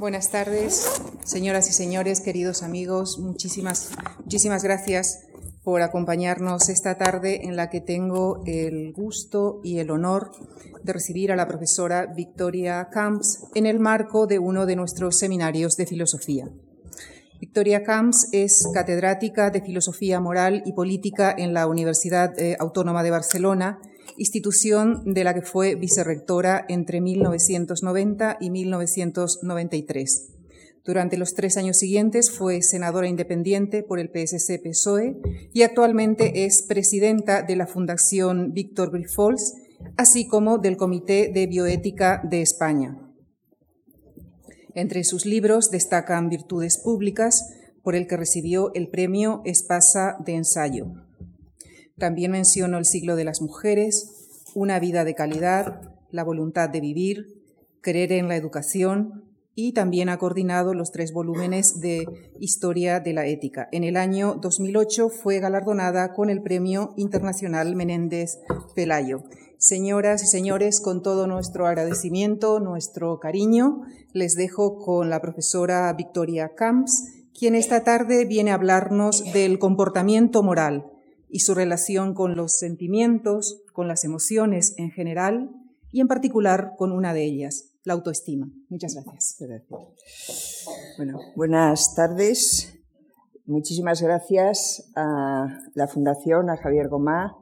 Buenas tardes, señoras y señores, queridos amigos. Muchísimas, muchísimas gracias por acompañarnos esta tarde en la que tengo el gusto y el honor de recibir a la profesora Victoria Camps en el marco de uno de nuestros seminarios de filosofía. Victoria Camps es catedrática de Filosofía Moral y Política en la Universidad eh, Autónoma de Barcelona, institución de la que fue vicerrectora entre 1990 y 1993. Durante los tres años siguientes fue senadora independiente por el PSC-PSOE y actualmente es presidenta de la Fundación Víctor Grifols, así como del Comité de Bioética de España. Entre sus libros destacan Virtudes Públicas, por el que recibió el premio Espasa de Ensayo. También menciono El siglo de las mujeres, Una vida de calidad, La voluntad de vivir, Creer en la educación, y también ha coordinado los tres volúmenes de Historia de la Ética. En el año 2008 fue galardonada con el Premio Internacional Menéndez Pelayo. Señoras y señores, con todo nuestro agradecimiento, nuestro cariño, les dejo con la profesora Victoria Camps, quien esta tarde viene a hablarnos del comportamiento moral y su relación con los sentimientos, con las emociones en general y en particular con una de ellas, la autoestima. Muchas gracias. Bueno, buenas tardes. Muchísimas gracias a la Fundación, a Javier Gomá,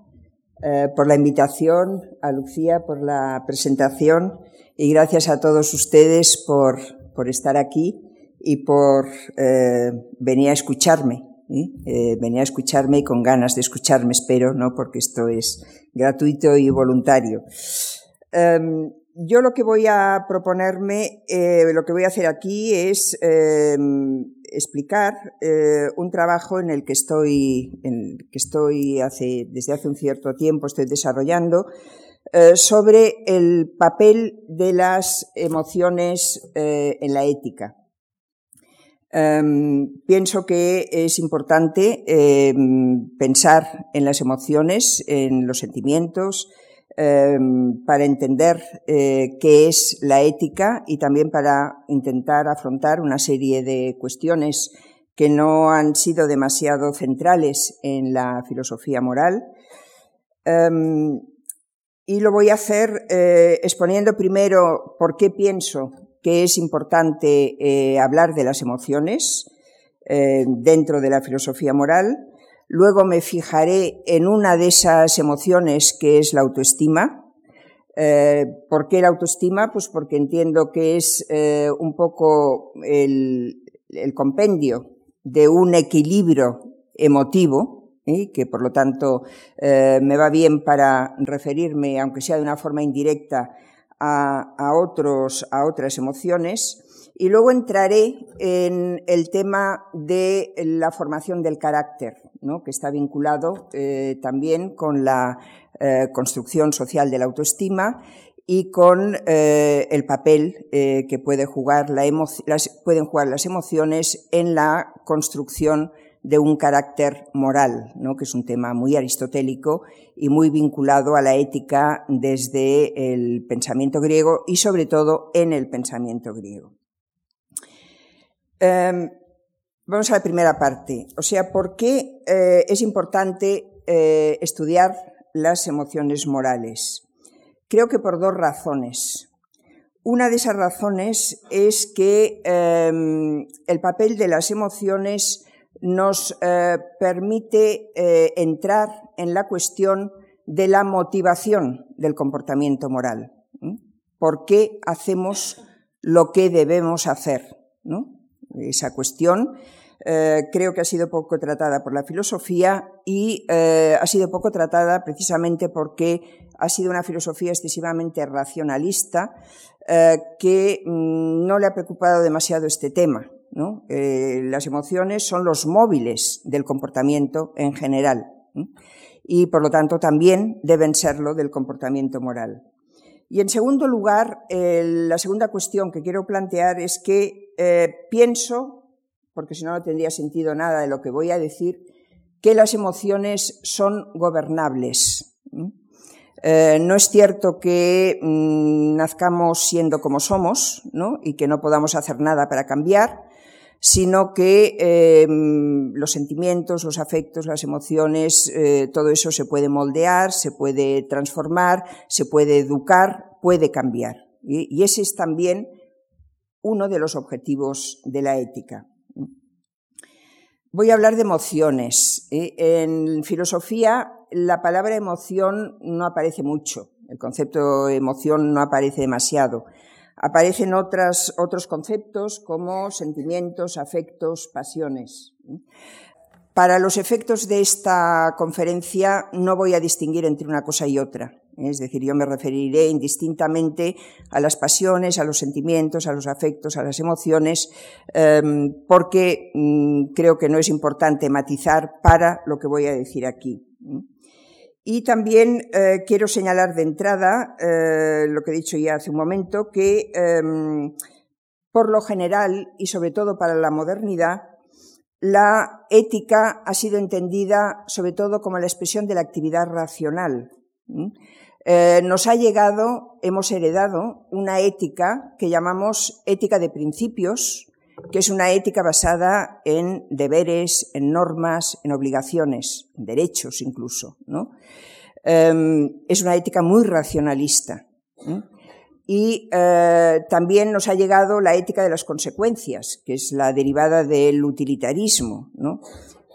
eh, por la invitación, a Lucía por la presentación y gracias a todos ustedes por, por estar aquí y por eh, venir a escucharme. ¿eh? venir a escucharme y con ganas de escucharme, espero, ¿no? porque esto es gratuito y voluntario. Em, yo lo que voy a proponerme, lo que voy a hacer aquí es em, explicar eh, un trabajo en el que estoy, que estoy desde hace un cierto tiempo estoy desarrollando eh, sobre el papel de las emociones eh, en la ética. Em, pienso que es importante em, pensar en las emociones, en los sentimientos, Em, para entender eh, qué es la ética y también para intentar afrontar una serie de cuestiones que no han sido demasiado centrales en la filosofía moral. Y lo voy a hacer eh, exponiendo primero por qué pienso que es importante eh, hablar de las emociones dentro de la filosofía moral Luego me fijaré en una de esas emociones que es la autoestima. Eh, ¿Por qué la autoestima? Pues porque entiendo que es eh, un poco el, compendio de un equilibrio emotivo, ¿eh? que por lo tanto me va bien para referirme, aunque sea de una forma indirecta, a, otros, a otras emociones. Y luego entraré en el tema de la formación del carácter, que está vinculado eh, también con la eh, construcción social de la autoestima y con eh, el papel que puede jugar las, pueden jugar las emociones en la construcción de un carácter moral, que es un tema muy aristotélico y muy vinculado a la ética desde el pensamiento griego y sobre todo en el pensamiento griego. Em, vamos a la primera parte. O sea, ¿por qué eh, es importante eh, estudiar las emociones morales? Creo que por dos razones. Una de esas razones es que em, el papel de las emociones nos eh, permite entrar en la cuestión de la motivación del comportamiento moral. ¿Por qué hacemos lo que debemos hacer? ¿no? esa cuestión. Eh, creo que ha sido poco tratada por la filosofía y eh, ha sido poco tratada precisamente porque ha sido una filosofía excesivamente racionalista eh, que mm, no le ha preocupado demasiado este tema. Las emociones son los móviles del comportamiento en general y por lo tanto también deben serlo del comportamiento moral. Y en segundo lugar, la segunda cuestión que quiero plantear es que eh, pienso, porque si no no tendría sentido nada de lo que voy a decir, que las emociones son gobernables. Eh, no es cierto que mm, nazcamos siendo como somos ¿no? y que no podamos hacer nada para cambiar, sino que em, los sentimientos, los afectos, las emociones, eh, todo eso se puede moldear, se puede transformar, se puede educar, puede cambiar. y ese es también uno de los objetivos de la ética. Voy a hablar de emociones. ¿eh? En filosofía la palabra emoción no aparece mucho, el concepto emoción no aparece demasiado. Aparecen otros conceptos como sentimientos, afectos, pasiones. Para los efectos de esta conferencia no voy a distinguir entre una cosa y otra. Es decir, yo me referiré indistintamente a las pasiones, a los sentimientos, a los afectos, a las emociones, em, porque mm, creo que no es importante matizar para lo que voy a decir aquí. Y también eh, quiero señalar de entrada eh, lo que he dicho ya hace un momento, que em, por lo general y sobre todo para la modernidad, la ética ha sido entendida sobre todo como la expresión de la actividad racional. Eh, nos ha llegado, hemos heredado una ética que llamamos ética de principios, que es una ética basada en deberes, en normas, en obligaciones, en derechos incluso. ¿no? Em, es una ética muy racionalista. Y eh, también nos ha llegado la ética de las consecuencias, que es la derivada del utilitarismo. ¿no?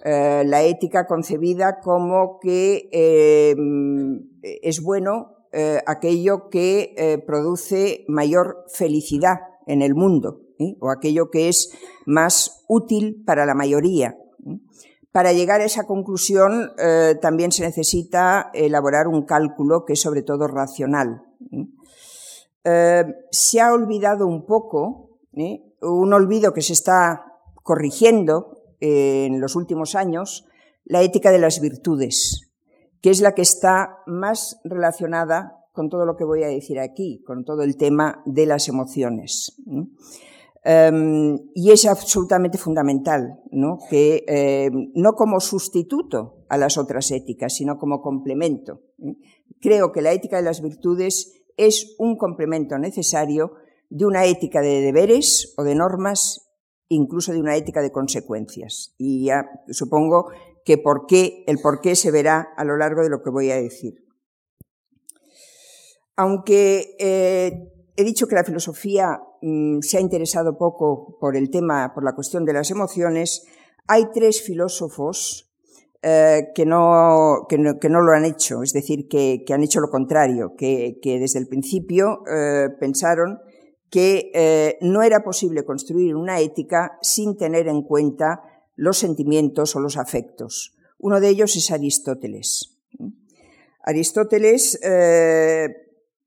Eh, la ética concebida como que em, es bueno eh, aquello que produce mayor felicidad en el mundo o aquello que es más útil para la mayoría. Para llegar a esa conclusión también se necesita elaborar un cálculo que es sobre todo racional. se ha olvidado un poco, un olvido que se está corrigiendo en los últimos años la ética de las virtudes, que es la que está más relacionada con todo lo que voy a decir aquí, con todo el tema de las emociones. Em, y es absolutamente fundamental, ¿no? que em, no como sustituto a las otras éticas, sino como complemento. Creo que la ética de las virtudes es un complemento necesario de una ética de deberes o de normas incluso de una ética de consecuencias. Y ya supongo que el por qué se verá a lo largo de lo que voy a decir. Aunque eh, he dicho que la filosofía mm, se ha interesado poco por el tema, por la cuestión de las emociones, hay tres filósofos eh, que, no, que, no, lo han hecho, es decir, que, han hecho lo contrario, que, desde el principio eh, pensaron que eh, no era posible construir una ética sin tener en cuenta los sentimientos o los afectos. Uno de ellos es Aristóteles. Aristóteles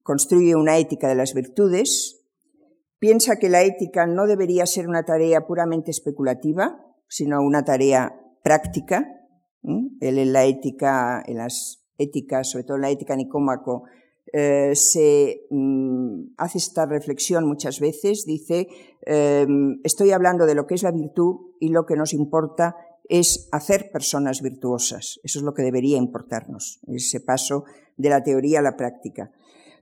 construye una ética de las virtudes, piensa que la ética no debería ser una tarea puramente especulativa, sino una tarea práctica. Él en la ética, en las éticas, sobre todo en la ética Nicómaco, eh, se mm, hace esta reflexión muchas veces, dice, em, estoy hablando de lo que es la virtud y lo que nos importa es hacer personas virtuosas. Eso es lo que debería importarnos, ese paso de la teoría a la práctica.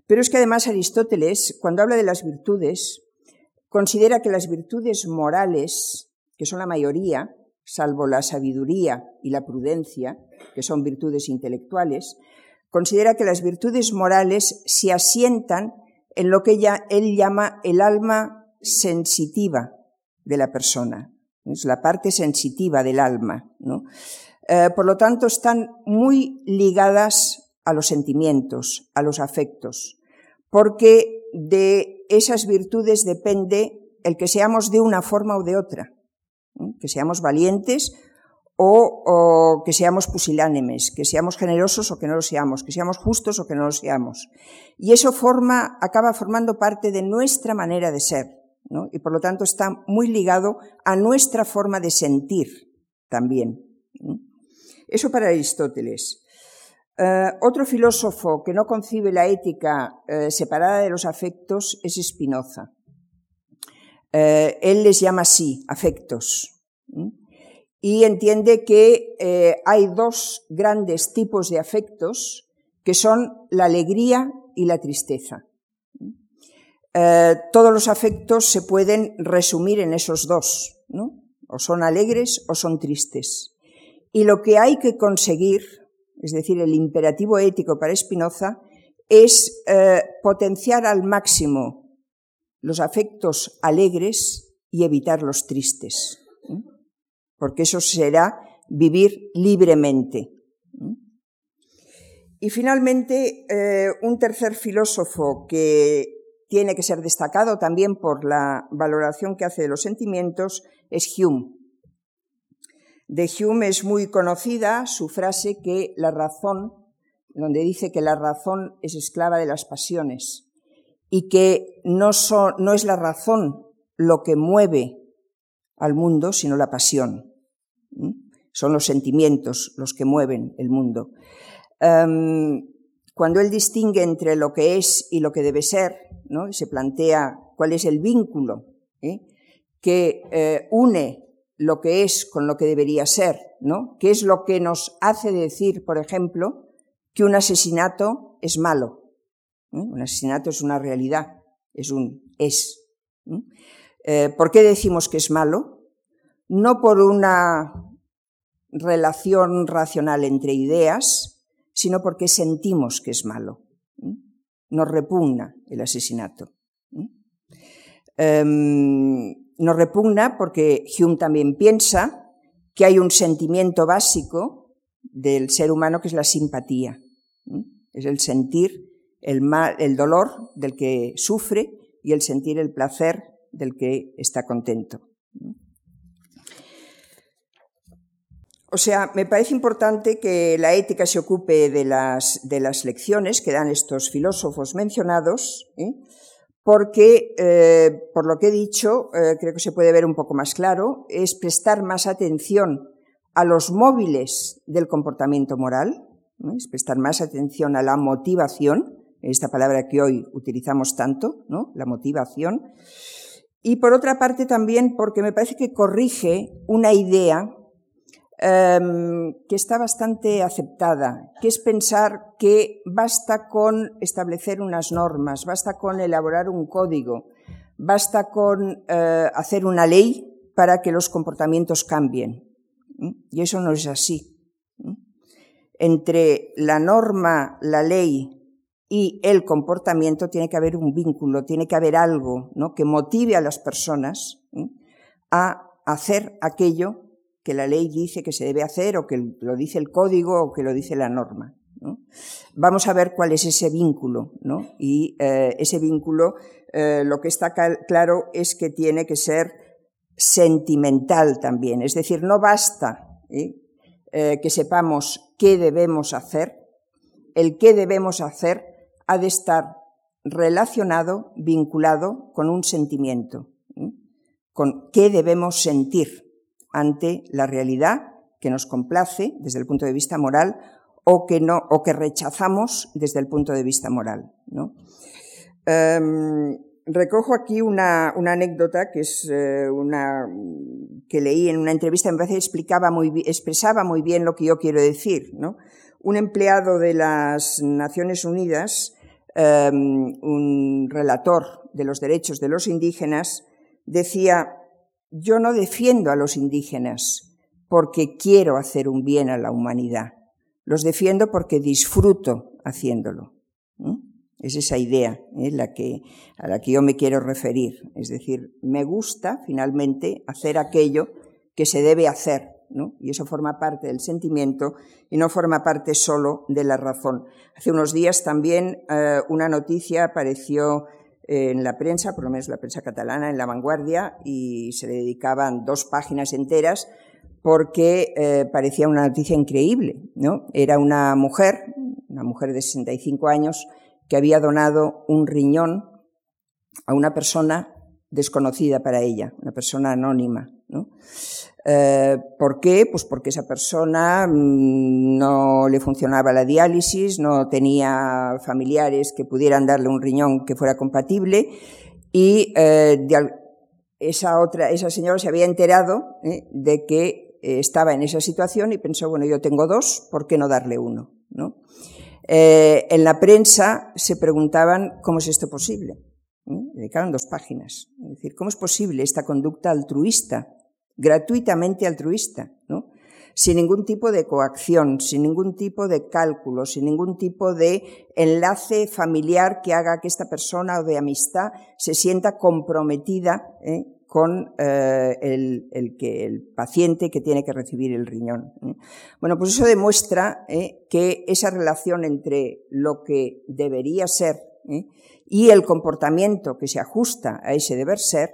Pero es que además Aristóteles, cuando habla de las virtudes, considera que las virtudes morales, que son la mayoría, salvo la sabiduría y la prudencia, que son virtudes intelectuales, considera que las virtudes morales se asientan en lo que él llama el alma sensitiva de la persona, es la parte sensitiva del alma. Eh, por lo tanto, están muy ligadas a los sentimientos, a los afectos, porque de esas virtudes depende el que seamos de una forma o de otra, que seamos valientes o, que seamos pusilánimes, que seamos generosos o que no lo seamos, que seamos justos o que no lo seamos. Y eso forma, acaba formando parte de nuestra manera de ser. Y por lo tanto está muy ligado a nuestra forma de sentir también. Eso para Aristóteles. Eh, otro filósofo que no concibe la ética eh, separada de los afectos es Spinoza. Eh, él les llama así, afectos y entiende que hay dos grandes tipos de afectos que son la alegría y la tristeza. Todos los afectos se pueden resumir en esos dos, ¿no? O son alegres o son tristes. Y lo que hay que conseguir, es decir, el imperativo ético para Spinoza, es eh, potenciar al máximo los afectos alegres y evitar los tristes, porque eso será vivir libremente. Y finalmente, eh, un tercer filósofo que tiene que ser destacado también por la valoración que hace de los sentimientos es Hume. De Hume es muy conocida su frase que la razón, donde dice que la razón es esclava de las pasiones y que no, es la razón lo que mueve al mundo, sino la pasión. Son los sentimientos los que mueven el mundo. Em, cuando él distingue entre lo que es y lo que debe ser, ¿no? se plantea cuál es el vínculo ¿eh? que eh, une lo que es con lo que debería ser, ¿no? ¿Qué es lo que nos hace decir, por ejemplo, que un asesinato es malo? ¿Eh? Un asesinato es una realidad, es un es. ¿Por qué decimos que es malo? No por una relación racional entre ideas, sino porque sentimos que es malo. Nos repugna el asesinato. Em, nos repugna porque Hume también piensa que hay un sentimiento básico del ser humano que es la simpatía. Es el sentir el, mal, el dolor del que sufre y el sentir el placer del que está contento. O sea, me parece importante que la ética se ocupe de las, de las lecciones que dan estos filósofos mencionados, ¿eh? Porque, eh, por lo que he dicho, eh, creo que se puede ver un poco más claro, es prestar más atención a los móviles del comportamiento moral, es prestar más atención a la motivación, esta palabra que hoy utilizamos tanto, ¿no? la motivación, y por otra parte también porque me parece que corrige una idea que está bastante aceptada, que es pensar que basta con establecer unas normas, basta con elaborar un código, basta con eh, hacer una ley para que los comportamientos cambien. Y eso no es así. Entre la norma, la ley y el comportamiento tiene que haber un vínculo, tiene que haber algo ¿no? que motive a las personas a hacer aquello que la ley dice que se debe hacer o que lo dice el código o que lo dice la norma. Vamos a ver cuál es ese vínculo, ¿no? Y eh, ese vínculo, eh, lo que está claro es que tiene que ser sentimental también, es decir, no basta ¿eh? que sepamos qué debemos hacer, el qué debemos hacer ha de estar relacionado, vinculado con un sentimiento, con qué debemos sentir ante la realidad que nos complace desde el punto de vista moral o que, no, o que rechazamos desde el punto de vista moral. Em, recojo aquí una, anécdota que es eh, una que leí en una entrevista, me parece explicaba muy, expresaba muy bien lo que yo quiero decir. Un empleado de las Naciones Unidas, em, un relator de los derechos de los indígenas, decía yo no defiendo a los indígenas porque quiero hacer un bien a la humanidad. Los defiendo porque disfruto haciéndolo. Es esa idea ¿eh? la que, a la que yo me quiero referir. Es decir, me gusta finalmente hacer aquello que se debe hacer. Y eso forma parte del sentimiento y no forma parte solo de la razón. Hace unos días también eh, una noticia apareció en la prensa, por lo menos la prensa catalana, en La Vanguardia, y se le dedicaban dos páginas enteras porque eh, parecía una noticia increíble. ¿no? Era una mujer, una mujer de 65 años, que había donado un riñón a una persona desconocida para ella, una persona anónima. ¿no? Eh, ¿Por qué? Pues porque esa persona mm, no le funcionaba la diálisis, no tenía familiares que pudieran darle un riñón que fuera compatible y eh, esa otra, esa señora se había enterado eh, de que estaba en esa situación y pensó, bueno, yo tengo dos, ¿por qué no darle uno? ¿no? En la prensa se preguntaban cómo es esto posible. Dedicaron dos páginas. Es decir, ¿cómo es posible esta conducta altruista, gratuitamente altruista, ¿no? sin ningún tipo de coacción, sin ningún tipo de cálculo, sin ningún tipo de enlace familiar que haga que esta persona o de amistad se sienta comprometida ¿eh? con eh, el, que, el paciente que tiene que recibir el riñón. ¿eh? Bueno, pues eso demuestra que esa relación entre lo que debería ser y el comportamiento que se ajusta a ese deber ser,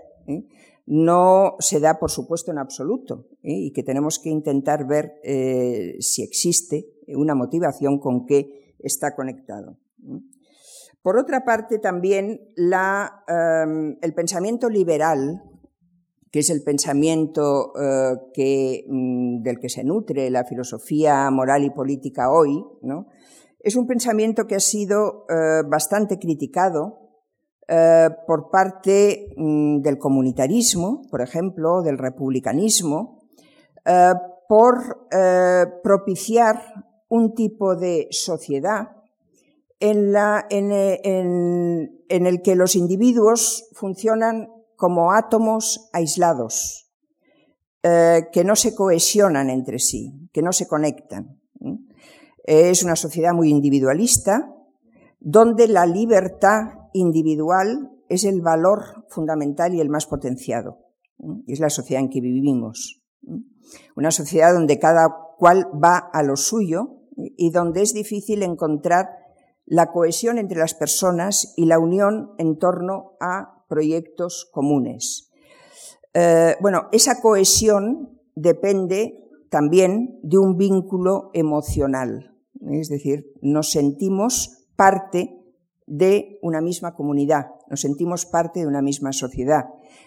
no se da, por supuesto, en absoluto ¿eh? y que tenemos que intentar ver eh, si existe una motivación con qué está conectado. Por otra parte, también em, el pensamiento liberal, que es el pensamiento eh, mm, del que se nutre la filosofía moral y política hoy, es un pensamiento que ha sido bastante criticado eh, por parte mm, del comunitarismo, por ejemplo, del republicanismo, eh, por eh, propiciar un tipo de sociedad en, el que los individuos funcionan como átomos aislados, que no se cohesionan entre sí, que no se conectan. Es una sociedad muy individualista, donde la libertad individual es el valor fundamental y el más potenciado. Es la sociedad en que vivimos. Una sociedad donde cada cual va a lo suyo y donde es difícil encontrar la cohesión entre las personas y la unión en torno a proyectos comunes. Eh, bueno, esa cohesión depende también de un vínculo emocional, es decir, nos sentimos parte de una misma comunidad, nos sentimos parte de una misma sociedad.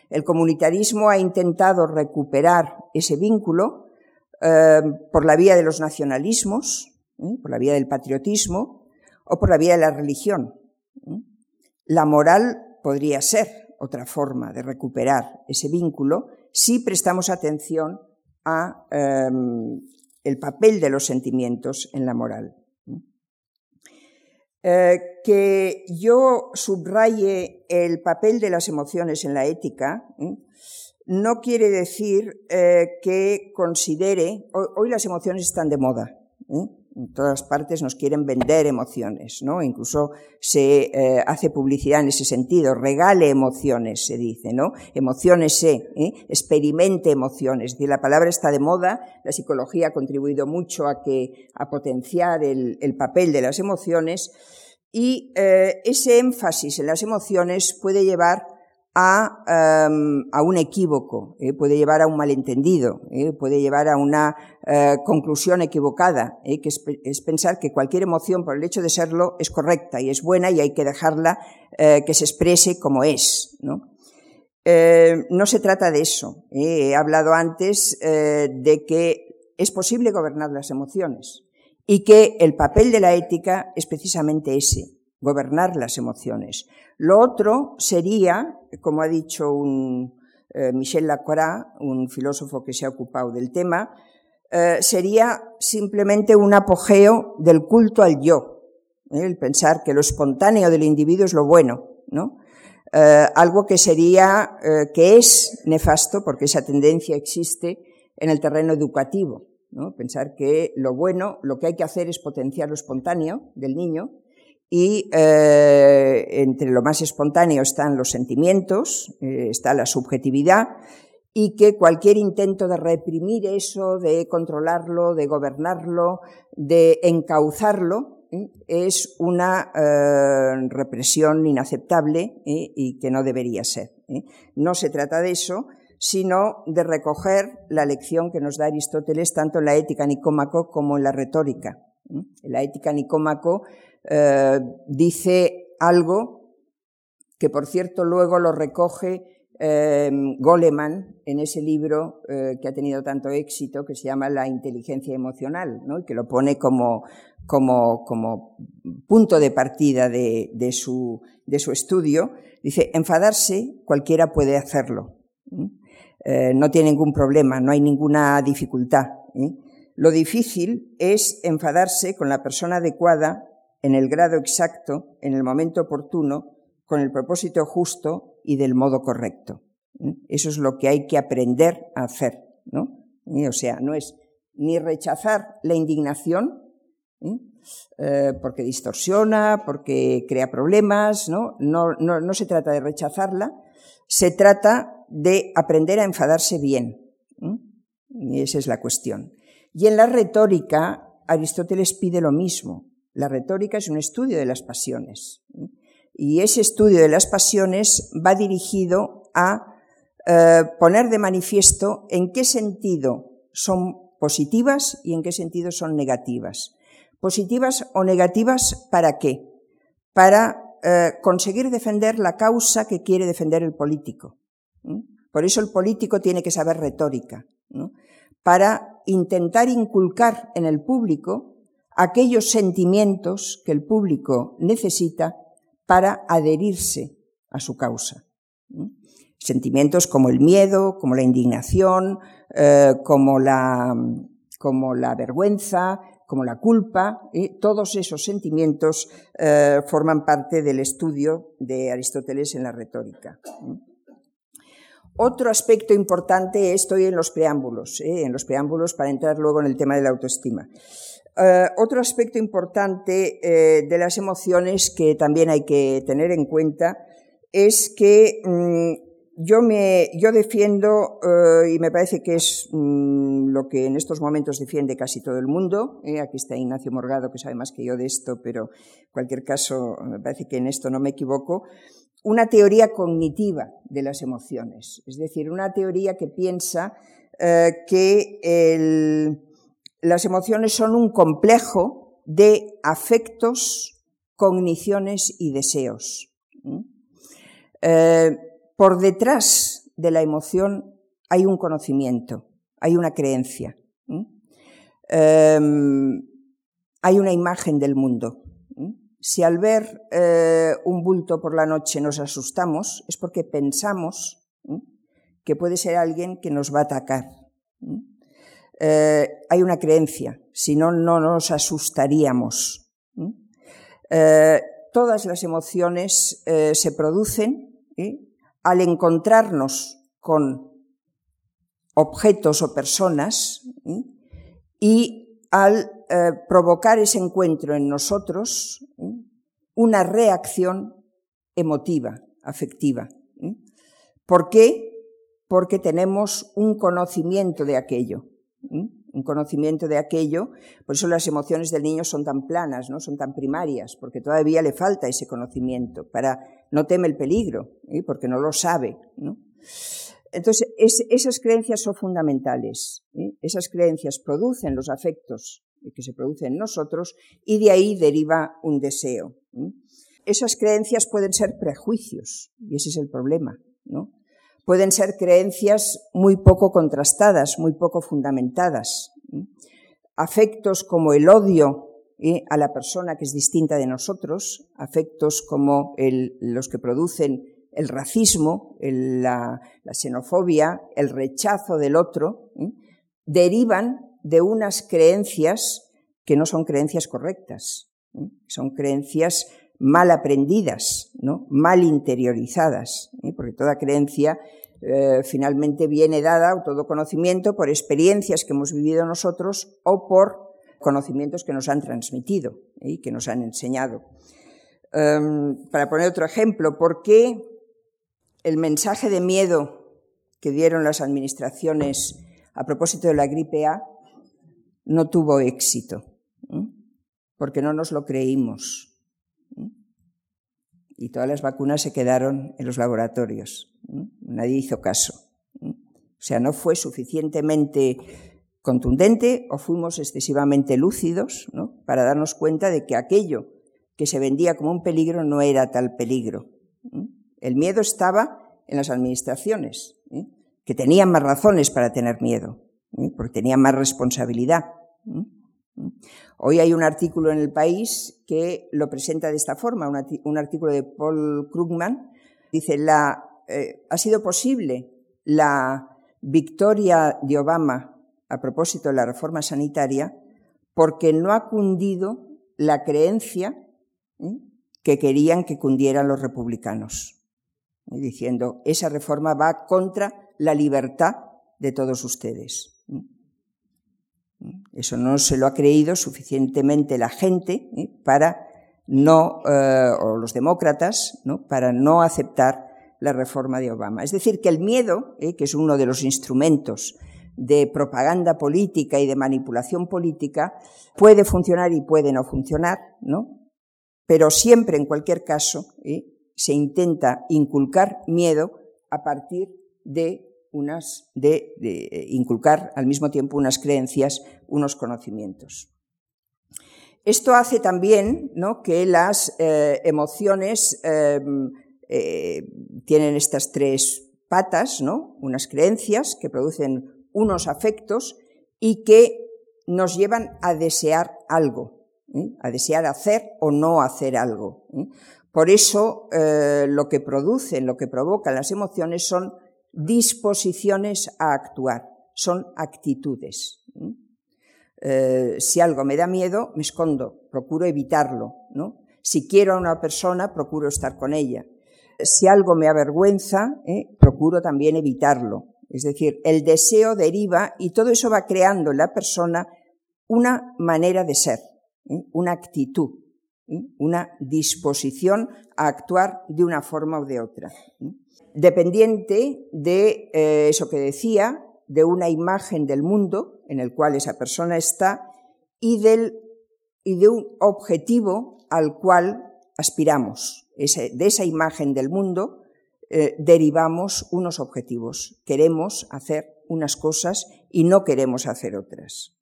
El comunitarismo ha intentado recuperar ese vínculo eh, por la vía de los nacionalismos, ¿eh? por la vía del patriotismo o por la vía de la religión. ¿eh? La moral podría ser otra forma de recuperar ese vínculo si prestamos atención a el papel de los sentimientos en la moral. Eh, que yo subraye el papel de las emociones en la ética no quiere decir eh, que considere, hoy, las emociones están de moda, en todas partes nos quieren vender emociones, ¿no? Incluso se eh, hace publicidad en ese sentido. Regale emociones, se dice, ¿no? Emociones, ¿eh? experimente emociones. Es la palabra está de moda, la psicología ha contribuido mucho a que, a potenciar el, papel de las emociones y eh, ese énfasis en las emociones puede llevar a, em, a un equívoco, ¿eh? puede llevar a un malentendido, ¿eh? puede llevar a una eh, conclusión equivocada, ¿eh? que es, pensar que cualquier emoción, por el hecho de serlo, es correcta y es buena y hay que dejarla eh, que se exprese como es. ¿no? no se trata de eso. He hablado antes de que es posible gobernar las emociones y que el papel de la ética es precisamente ese, gobernar las emociones. Lo otro sería, como ha dicho un, eh, Michel Lacroix, un filósofo que se ha ocupado del tema, eh, sería simplemente un apogeo del culto al yo, ¿eh? el pensar que lo espontáneo del individuo es lo bueno, ¿no? algo que sería, que es nefasto, porque esa tendencia existe en el terreno educativo, ¿no? Pensar que lo bueno, lo que hay que hacer es potenciar lo espontáneo del niño, y eh, entre lo más espontáneo están los sentimientos, eh, está la subjetividad y que cualquier intento de reprimir eso, de controlarlo, de gobernarlo, de encauzarlo, ¿eh? es una represión inaceptable y que no debería ser. No se trata de eso, sino de recoger la lección que nos da Aristóteles tanto en la ética nicómaco como en la retórica. La ética nicómaco eh, dice algo que, por cierto, luego lo recoge eh, Goleman en ese libro eh, que ha tenido tanto éxito, que se llama La inteligencia emocional, y que lo pone como, punto de partida de, su, de, su, estudio. Dice, enfadarse cualquiera puede hacerlo. no tiene ningún problema, no hay ninguna dificultad. Lo difícil es enfadarse con la persona adecuada en el grado exacto, en el momento oportuno, con el propósito justo y del modo correcto. Eso es lo que hay que aprender a hacer, ¿no? O sea, no es ni rechazar la indignación, eh, porque distorsiona, porque crea problemas, ¿no? No, no se trata de rechazarla, se trata de aprender a enfadarse bien. Y esa es la cuestión. Y en la retórica, Aristóteles pide lo mismo. La retórica es un estudio de las pasiones. Y ese estudio de las pasiones va dirigido a eh, poner de manifiesto en qué sentido son positivas y en qué sentido son negativas. Positivas o negativas para qué? Para eh, conseguir defender la causa que quiere defender el político. Por eso el político tiene que saber retórica, para intentar inculcar en el público aquellos sentimientos que el público necesita para adherirse a su causa. Sentimientos como el miedo, como la indignación, eh, como, la, como la vergüenza, como la culpa, todos esos sentimientos eh, forman parte del estudio de Aristóteles en la retórica. Otro aspecto importante estoy en los preámbulos, ¿eh? en los preámbulos para entrar luego en el tema de la autoestima. Eh, otro aspecto importante de las emociones que también hay que tener en cuenta es que mm, yo, me, yo defiendo, eh, y me parece que es mm, lo que en estos momentos defiende casi todo el mundo, eh, aquí está Ignacio Morgado, que sabe más que yo de esto, pero en cualquier caso me parece que en esto no me equivoco, una teoría cognitiva de las emociones, es decir, una teoría que piensa eh, que el, las emociones son un complejo de afectos, cogniciones y deseos. Por detrás de la emoción hay un conocimiento, hay una creencia, em, hay una imagen del mundo. Si al ver eh, un bulto por la noche nos asustamos, es porque pensamos que puede ser alguien que nos va a atacar. Eh, hay una creencia, si no, no nos asustaríamos. Eh, todas las emociones se producen al encontrarnos con objetos o personas y al eh, provocar ese encuentro en nosotros una reacción emotiva, afectiva. ¿Por qué? Porque tenemos un conocimiento de aquello. Un conocimiento de aquello, por eso las emociones del niño son tan planas, no son tan primarias, porque todavía le falta ese conocimiento para no teme el peligro, ¿eh? porque no lo sabe. Entonces, esas creencias son fundamentales. ¿eh? Esas creencias producen los afectos que se producen en nosotros y de ahí deriva un deseo. Esas creencias pueden ser prejuicios, y ese es el problema. ¿no? Pueden ser creencias muy poco contrastadas, muy poco fundamentadas. Afectos como el odio a la persona que es distinta de nosotros, afectos como los que producen el racismo, la, xenofobia, el rechazo del otro, derivan de unas creencias que no son creencias correctas, son creencias mal aprendidas, ¿no? mal interiorizadas, porque toda creencia eh, finalmente viene dada, o todo conocimiento, por experiencias que hemos vivido nosotros o por conocimientos que nos han transmitido y que nos han enseñado. Em, para poner otro ejemplo, ¿por qué el mensaje de miedo que dieron las administraciones a propósito de la gripe A no tuvo éxito? Porque no nos lo creímos. Y todas las vacunas se quedaron en los laboratorios. Nadie hizo caso. O sea, no fue suficientemente contundente o fuimos excesivamente lúcidos para darnos cuenta de que aquello que se vendía como un peligro no era tal peligro. El miedo estaba en las administraciones, que tenían más razones para tener miedo, porque tenían más responsabilidad. Hoy hay un artículo en el país que lo presenta de esta forma, un artículo de Paul Krugman. Dice, la, eh, ha sido posible la victoria de Obama a propósito de la reforma sanitaria porque no ha cundido la creencia que querían que cundieran los republicanos, diciendo, esa reforma va contra la libertad de todos ustedes. Eso no se lo ha creído suficientemente la gente para no, eh, o los demócratas, ¿no? para no aceptar la reforma de Obama. Es decir, que el miedo, ¿eh? que es uno de los instrumentos de propaganda política y de manipulación política, puede funcionar y puede no funcionar, ¿no? Pero siempre, en cualquier caso, ¿eh? se intenta inculcar miedo a partir de unas, de, inculcar al mismo tiempo unas creencias, unos conocimientos. Esto hace también que las eh, emociones em, eh, tienen estas tres patas, ¿no? unas creencias que producen unos afectos y que nos llevan a desear algo, ¿eh? a desear hacer o no hacer algo. Por eso lo que producen, lo que provocan las emociones son disposiciones a actuar, son actitudes. Eh, si algo me da miedo, me escondo, procuro evitarlo. Si quiero a una persona, procuro estar con ella. Si algo me avergüenza, ¿eh? procuro también evitarlo. Es decir, el deseo deriva y todo eso va creando en la persona una manera de ser, ¿eh? una actitud, una disposición a actuar de una forma o de otra. Dependiente de eso que decía, de una imagen del mundo en el cual esa persona está y, del, y de un objetivo al cual aspiramos. de esa imagen del mundo eh, derivamos unos objetivos. Queremos hacer unas cosas y no queremos hacer otras.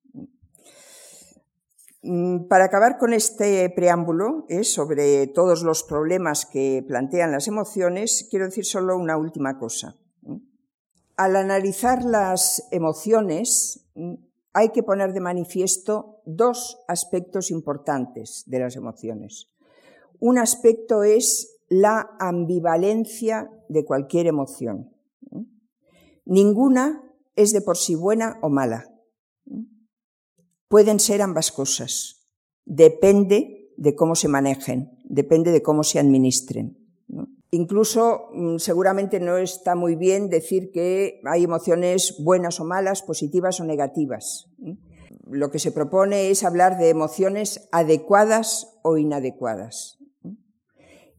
Mm, para acabar con este preámbulo eh, sobre todos los problemas que plantean las emociones, quiero decir solo una última cosa. Al analizar las emociones, hay que poner de manifiesto dos aspectos importantes de las emociones. Un aspecto es la ambivalencia de cualquier emoción. Ninguna es de por sí buena o mala. Pueden ser ambas cosas. Depende de cómo se manejen, depende de cómo se administren. Incluso mm, seguramente no está muy bien decir que hay emociones buenas o malas, positivas o negativas. Lo que se propone es hablar de emociones adecuadas o inadecuadas.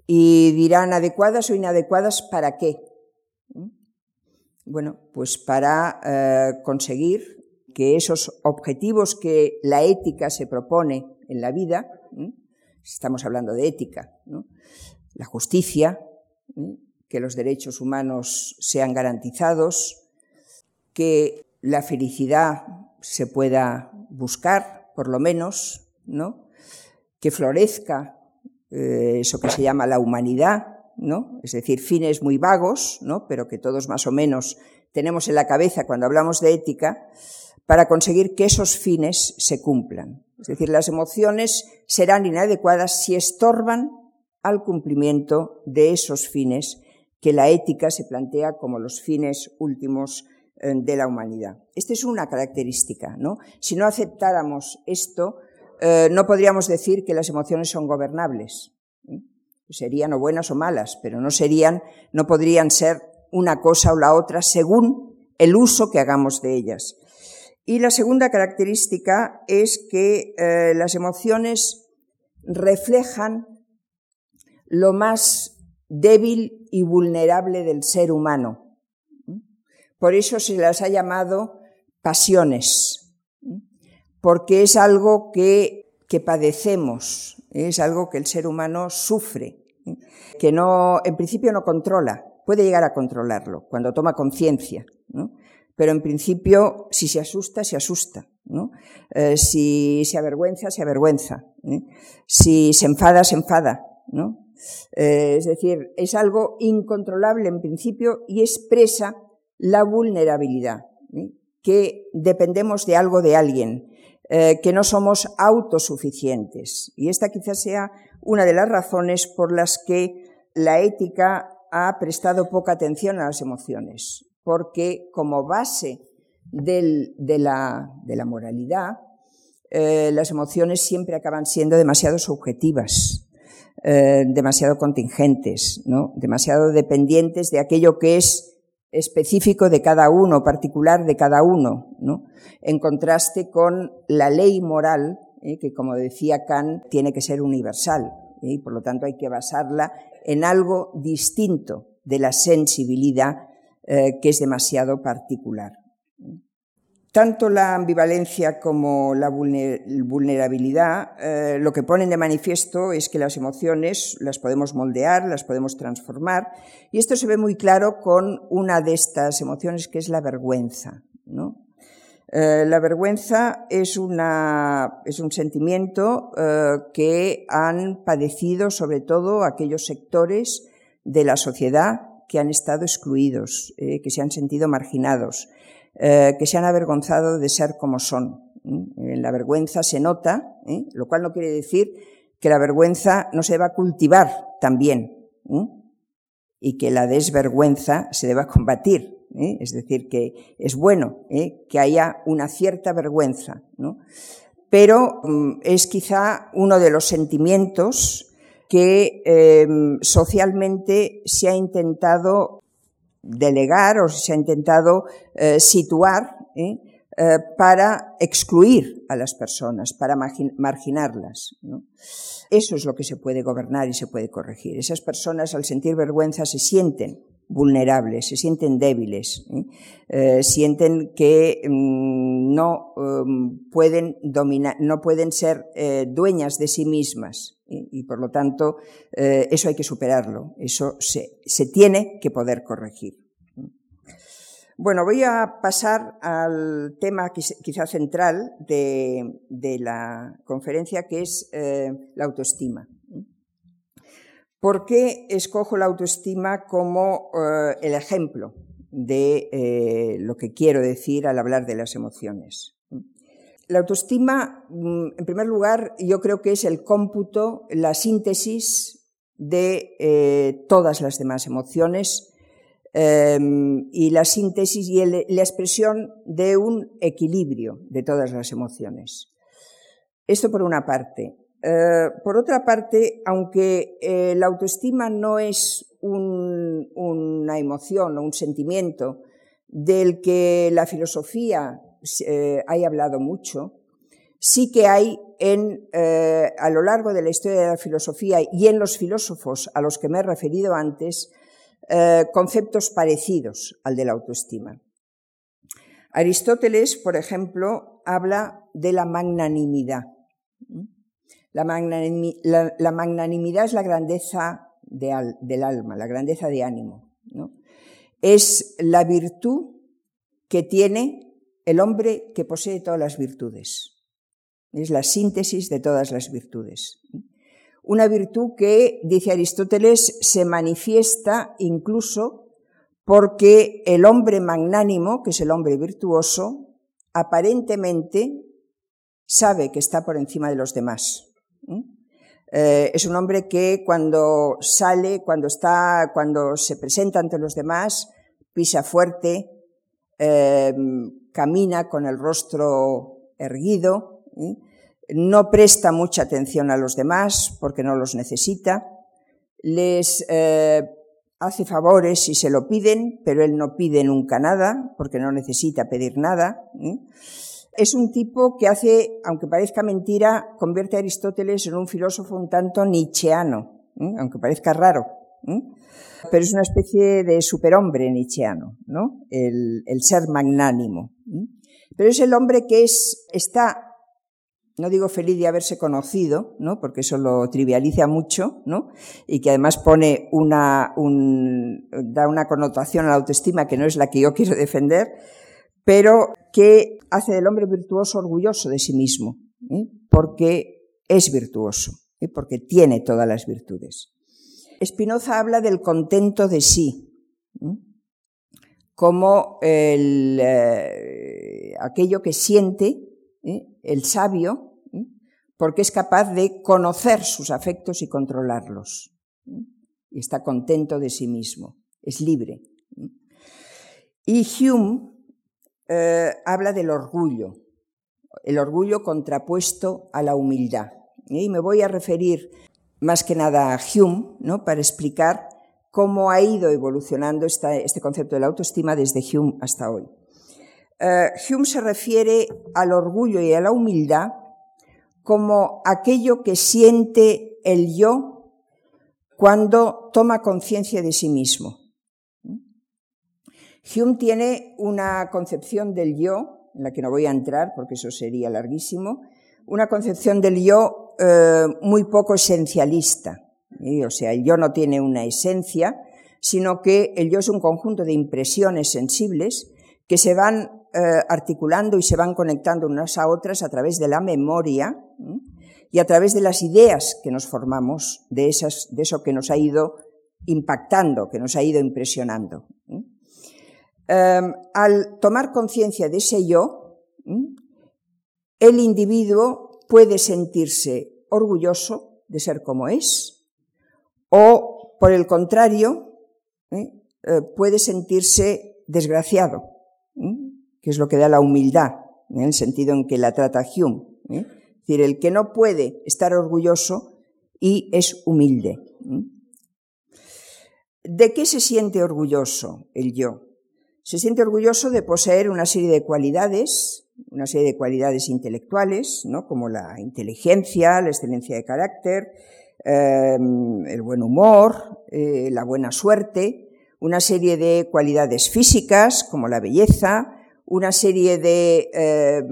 Y dirán adecuadas o inadecuadas para qué. Bueno, pues para eh, conseguir que esos objetivos que la ética se propone en la vida, estamos hablando de ética, la justicia, que los derechos humanos sean garantizados, que la felicidad se pueda buscar, por lo menos, ¿no? que florezca eh, eso que se llama la humanidad, es decir, fines muy vagos, pero que todos más o menos tenemos en la cabeza cuando hablamos de ética, para conseguir que esos fines se cumplan. Es decir, las emociones serán inadecuadas si estorban al cumplimiento de esos fines que la ética se plantea como los fines últimos eh, de la humanidad. Esta es una característica, ¿no? Si no aceptáramos esto, eh, no podríamos decir que las emociones son gobernables. Serían o buenas o malas, pero no serían, no podrían ser una cosa o la otra según el uso que hagamos de ellas. Y la segunda característica es que eh, las emociones reflejan lo más débil y vulnerable del ser humano. Por eso se las ha llamado pasiones, porque es algo que, que padecemos, es algo que el ser humano sufre, que no, en principio no controla, puede llegar a controlarlo cuando toma conciencia, pero en principio si se asusta, se asusta. Eh, si se avergüenza, se avergüenza. ¿eh? Si se enfada, se enfada. ¿no? Eh, es decir, es algo incontrolable en principio y expresa la vulnerabilidad, ¿eh? que dependemos de algo de alguien, que no somos autosuficientes. Y esta quizás sea una de las razones por las que la ética ha prestado poca atención a las emociones, porque como base de, la, moralidad, las emociones siempre acaban siendo demasiado subjetivas eh, demasiado contingentes, ¿no? demasiado dependientes de aquello que es específico de cada uno, particular de cada uno, ¿no? en contraste con la ley moral, ¿eh? que como decía Kant, tiene que ser universal, ¿eh? y por lo tanto hay que basarla en algo distinto de la sensibilidad que es demasiado particular. Tanto la ambivalencia como la vulnerabilidad eh, lo que ponen de manifiesto es que las emociones las podemos moldear, las podemos transformar, y esto se ve muy claro con una de estas emociones que es la vergüenza. Eh, la vergüenza es, es un sentimiento eh, que han padecido sobre todo aquellos sectores de la sociedad que han estado excluidos, que se han sentido marginados eh, que se han avergonzado de ser como son. En la vergüenza se nota, ¿eh? lo cual no quiere decir que la vergüenza no se deba cultivar también y que la desvergüenza se deba combatir. ¿eh? Es decir, que es bueno que haya una cierta vergüenza, pero mm, es quizá uno de los sentimientos que em, socialmente se ha intentado delegar o se ha intentado eh, situar ¿eh? Eh, para excluir a las personas, para marginarlas. Eso es lo que se puede gobernar y se puede corregir. Esas personas al sentir vergüenza se sienten vulnerables, se sienten débiles, sienten que mm, no em, pueden dominar, no pueden ser dueñas de sí mismas y, por lo tanto eh, eso hay que superarlo, eso se, tiene que poder corregir. Bueno, voy a pasar al tema quizá central de, la conferencia, que es eh, la autoestima. ¿Por qué escojo la autoestima como eh, el ejemplo de lo que quiero decir al hablar de las emociones? La autoestima, mm, en primer lugar, yo creo que es el cómputo, la síntesis de eh, todas las demás emociones em, y la síntesis y la expresión de un equilibrio de todas las emociones. Esto por una parte. Eh, por otra parte, aunque eh, la autoestima no es una emoción o un sentimiento del que la filosofía eh, hay hablado mucho, sí que hay en, eh, a lo largo de la historia de la filosofía y en los filósofos a los que me he referido antes, conceptos parecidos al de la autoestima. Aristóteles, por ejemplo, habla de la magnanimidad. La, magnanimidad es la grandeza del alma, la grandeza de ánimo. Es la virtud que tiene el hombre que posee todas las virtudes. Es la síntesis de todas las virtudes. Una virtud que, dice Aristóteles, se manifiesta incluso porque el hombre magnánimo, que es el hombre virtuoso, aparentemente sabe que está por encima de los demás. Eh, es un hombre que cuando sale, cuando está, cuando se presenta ante los demás, pisa fuerte, eh, camina con el rostro erguido, ¿eh? no presta mucha atención a los demás porque no los necesita, les eh, hace favores si se lo piden, pero él no pide nunca nada porque no necesita pedir nada. ¿eh? Es un tipo que hace, aunque parezca mentira, convierte a Aristóteles en un filósofo un tanto nietzscheano, aunque parezca raro pero es una especie de superhombre nietzscheano, ¿no? El, ser magnánimo. Pero es el hombre que es, está, no digo feliz de haberse conocido, ¿no? Porque eso lo trivializa mucho, ¿no? Y que además pone una, da una connotación a la autoestima que no es la que yo quiero defender, pero que hace del hombre virtuoso orgulloso de sí mismo, ¿eh? porque es virtuoso, ¿eh? porque tiene todas las virtudes. Spinoza habla del contento de sí, como eh, aquello que siente ¿eh? el sabio, porque es capaz de conocer sus afectos y controlarlos. Y está contento de sí mismo, es libre. Y Hume eh, habla del orgullo, el orgullo contrapuesto a la humildad. Y me voy a referir más que nada Hume, ¿no? para explicar cómo ha ido evolucionando este concepto de la autoestima desde Hume hasta hoy. Eh, Hume se refiere al orgullo y a la humildad como aquello que siente el yo cuando toma conciencia de sí mismo. Hume tiene una concepción del yo, en la que no voy a entrar porque eso sería larguísimo, una concepción del yo eh, muy poco esencialista. O sea, el yo no tiene una esencia, sino que el yo es un conjunto de impresiones sensibles que se van eh, articulando y se van conectando unas a otras a través de la memoria y a través de las ideas que nos formamos de, esas, de eso que nos ha ido impactando, que nos ha ido impresionando. Em, al tomar conciencia de ese yo, el individuo puede sentirse orgulloso de ser como es o, por el contrario, ¿eh? Eh, puede sentirse desgraciado que es lo que da la humildad, en el sentido en que la trata Hume. ¿eh? Es decir, el que no puede estar orgulloso y es humilde. ¿De qué se siente orgulloso el yo? Se siente orgulloso de poseer una serie de cualidades, una serie de cualidades intelectuales, ¿no? como la inteligencia, la excelencia de carácter, em, el buen humor, eh, la buena suerte, una serie de cualidades físicas como la belleza, una serie de eh,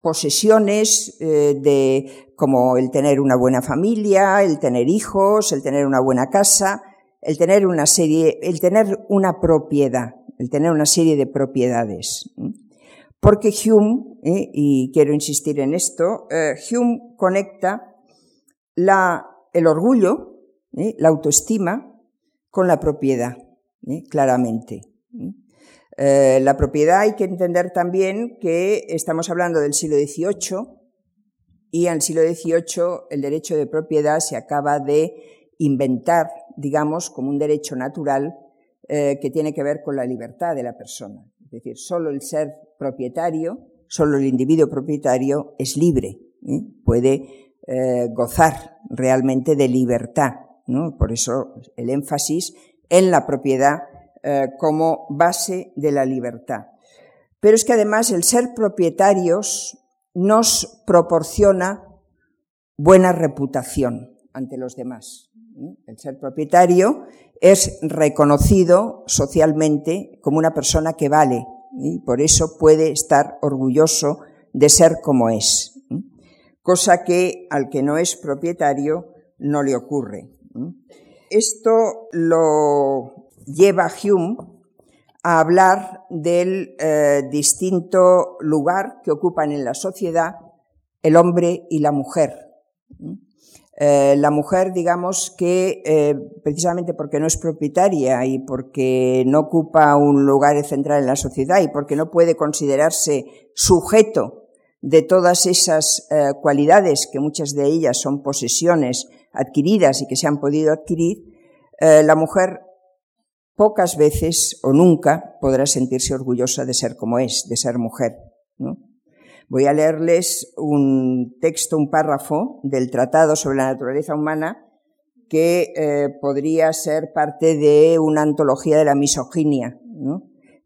posesiones eh, de como el tener una buena familia, el tener hijos, el tener una buena casa, el tener una serie, el tener una propiedad, el tener una serie de propiedades. Porque Hume, eh, y quiero insistir en esto, Hume conecta la, el orgullo, la autoestima, con la propiedad, claramente. Eh, la propiedad hay que entender también que estamos hablando del siglo XVIII y en el siglo XVIII el derecho de propiedad se acaba de inventar, digamos, como un derecho natural eh, que tiene que ver con la libertad de la persona. Es decir, solo el ser propietario, solo el individuo propietario es libre, ¿eh? puede gozar realmente de libertad. Por eso el énfasis en la propiedad eh, como base de la libertad. Pero es que además el ser propietarios nos proporciona buena reputación ante los demás. El ser propietario es reconocido socialmente como una persona que vale y por eso puede estar orgulloso de ser como es, cosa que al que no es propietario no le ocurre. Esto lo lleva Hume a hablar del eh, distinto lugar que ocupan en la sociedad el hombre y la mujer. Eh, la mujer, digamos que eh, precisamente porque no es propietaria y porque no ocupa un lugar central en la sociedad y porque no puede considerarse sujeto de todas esas cualidades que muchas de ellas son posesiones adquiridas y que se han podido adquirir, la mujer pocas veces o nunca podrá sentirse orgullosa de ser como es, de ser mujer. Voy a leerles un texto, un párrafo del Tratado sobre la Naturaleza Humana que eh, podría ser parte de una antología de la misoginia,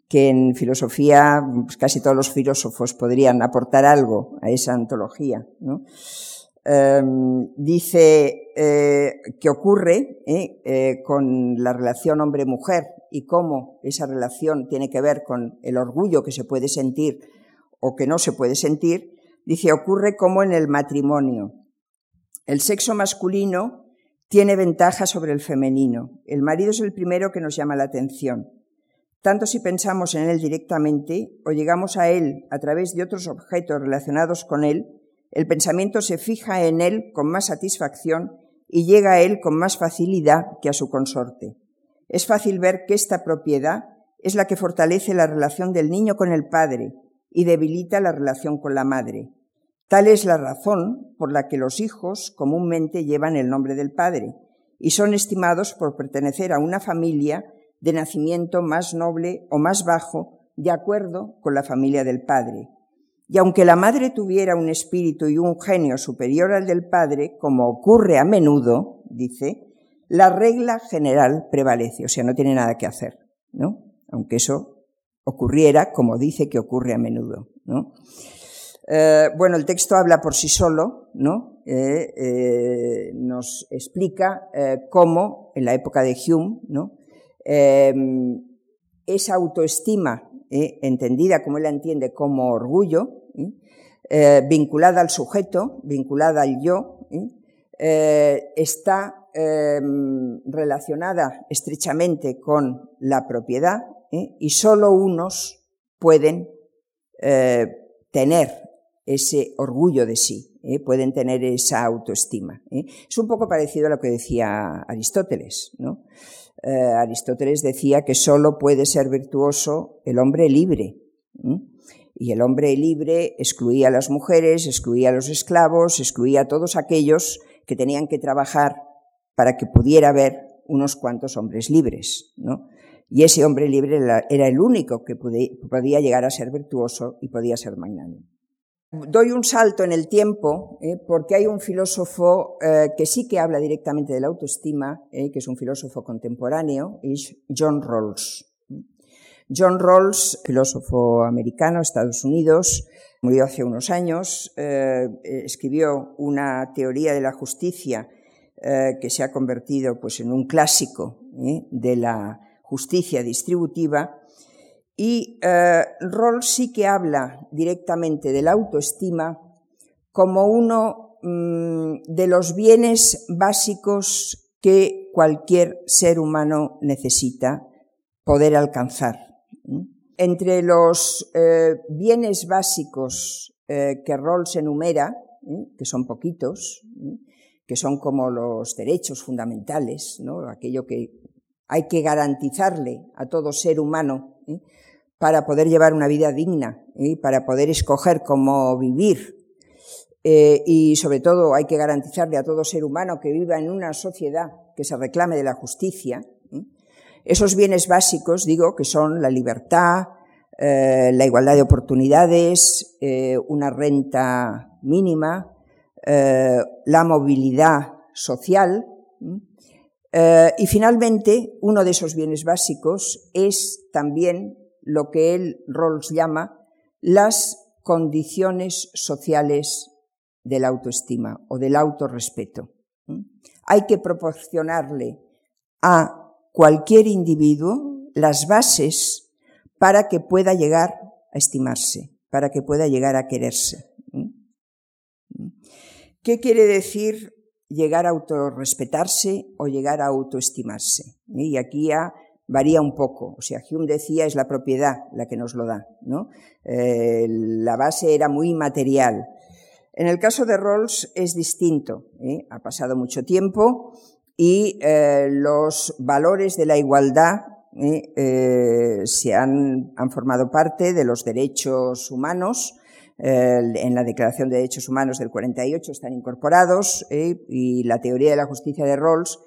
que en filosofía pues, casi todos los filósofos podrían aportar algo a esa antología. Em, dice eh, que ocurre eh, eh, con la relación hombre-mujer y cómo esa relación tiene que ver con el orgullo que se puede sentir o que no se puede sentir, dice, ocurre como en el matrimonio. El sexo masculino tiene ventaja sobre el femenino. El marido es el primero que nos llama la atención. Tanto si pensamos en él directamente o llegamos a él a través de otros objetos relacionados con él, el pensamiento se fija en él con más satisfacción y llega a él con más facilidad que a su consorte. Es fácil ver que esta propiedad es la que fortalece la relación del niño con el padre y debilita la relación con la madre. Tal es la razón por la que los hijos comúnmente llevan el nombre del padre y son estimados por pertenecer a una familia de nacimiento más noble o más bajo de acuerdo con la familia del padre. Y aunque la madre tuviera un espíritu y un genio superior al del padre, como ocurre a menudo, dice, la regla general prevalece, o sea, no tiene nada que hacer, ¿no? Aunque eso ocurriera como dice que ocurre a menudo, ¿no? Eh, bueno, el texto habla por sí solo, ¿no? Eh, eh, nos explica cómo, en la época de Hume, ¿no? esa autoestima, entendida como él la entiende como orgullo, vinculada al sujeto, vinculada al yo, está relacionada estrechamente con la propiedad y solo unos pueden tener ese orgullo de sí, ¿eh? pueden tener esa autoestima. ¿eh? Es un poco parecido a lo que decía Aristóteles. Eh, Aristóteles decía que solo puede ser virtuoso el hombre libre. Y el hombre libre excluía a las mujeres, excluía a los esclavos, excluía a todos aquellos que tenían que trabajar para que pudiera haber unos cuantos hombres libres. Y ese hombre libre era el único que podía llegar a ser virtuoso y podía ser magnánimo. Doy un salto en el tiempo eh, porque hay un filósofo eh, que sí que habla directamente de la autoestima, eh, que es un filósofo contemporáneo, es John Rawls. John Rawls, filósofo americano, Estados Unidos, murió hace unos años, escribió una teoría de la justicia que se ha convertido pues, en un clásico de la justicia distributiva y eh, Rawls sí que habla directamente de la autoestima como uno mm, de los bienes básicos que cualquier ser humano necesita poder alcanzar. Entre los eh, bienes básicos eh, que Rawls enumera, que son poquitos, que son como los derechos fundamentales, ¿no? aquello que hay que garantizarle a todo ser humano para poder llevar una vida digna, y para poder escoger cómo vivir. Eh, y sobre todo hay que garantizarle a todo ser humano que viva en una sociedad que se reclame de la justicia. Esos bienes básicos, digo, que son la libertad, eh, la igualdad de oportunidades, eh, una renta mínima, la movilidad social. Y finalmente, uno de esos bienes básicos es también lo que él, Rawls, llama las condiciones sociales de la autoestima o del autorrespeto. Hay que proporcionarle a cualquier individuo las bases para que pueda llegar a estimarse, para que pueda llegar a quererse. ¿Qué quiere decir llegar a autorrespetarse o llegar a autoestimarse? Y aquí varía un poco. O sea, Hume decía es la propiedad la que nos lo da, ¿no? Eh, la base era muy material. En el caso de Rawls es distinto. ¿eh? Ha pasado mucho tiempo y eh, los valores de la igualdad se han, han, formado parte de los derechos humanos. En la Declaración de Derechos Humanos del 48 están incorporados y la teoría de la justicia de Rawls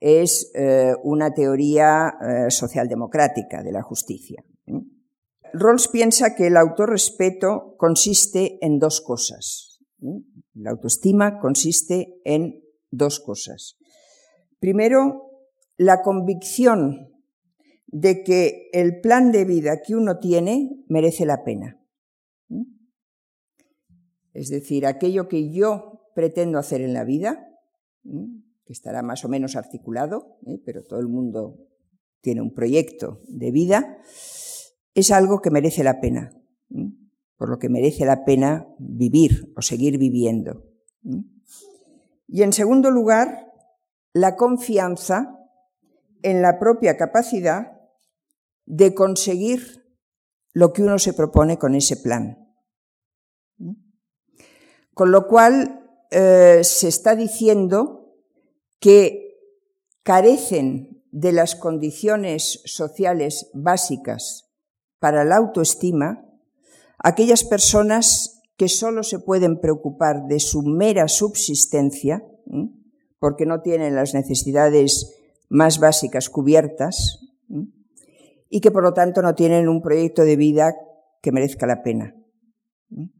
es eh, una teoría eh, socialdemocrática de la justicia. Rawls piensa que el autorrespeto consiste en dos cosas. La autoestima consiste en dos cosas. Primero, la convicción de que el plan de vida que uno tiene merece la pena. Es decir, aquello que yo pretendo hacer en la vida, que estará más o menos articulado, ¿eh? pero todo el mundo tiene un proyecto de vida, es algo que merece la pena, por lo que merece la pena vivir o seguir viviendo. Y en segundo lugar, la confianza en la propia capacidad de conseguir lo que uno se propone con ese plan. Con lo cual eh, se está diciendo que carecen de las condiciones sociales básicas para la autoestima, aquellas personas que solo se pueden preocupar de su mera subsistencia, porque no tienen las necesidades más básicas cubiertas, y que por lo tanto no tienen un proyecto de vida que merezca la pena.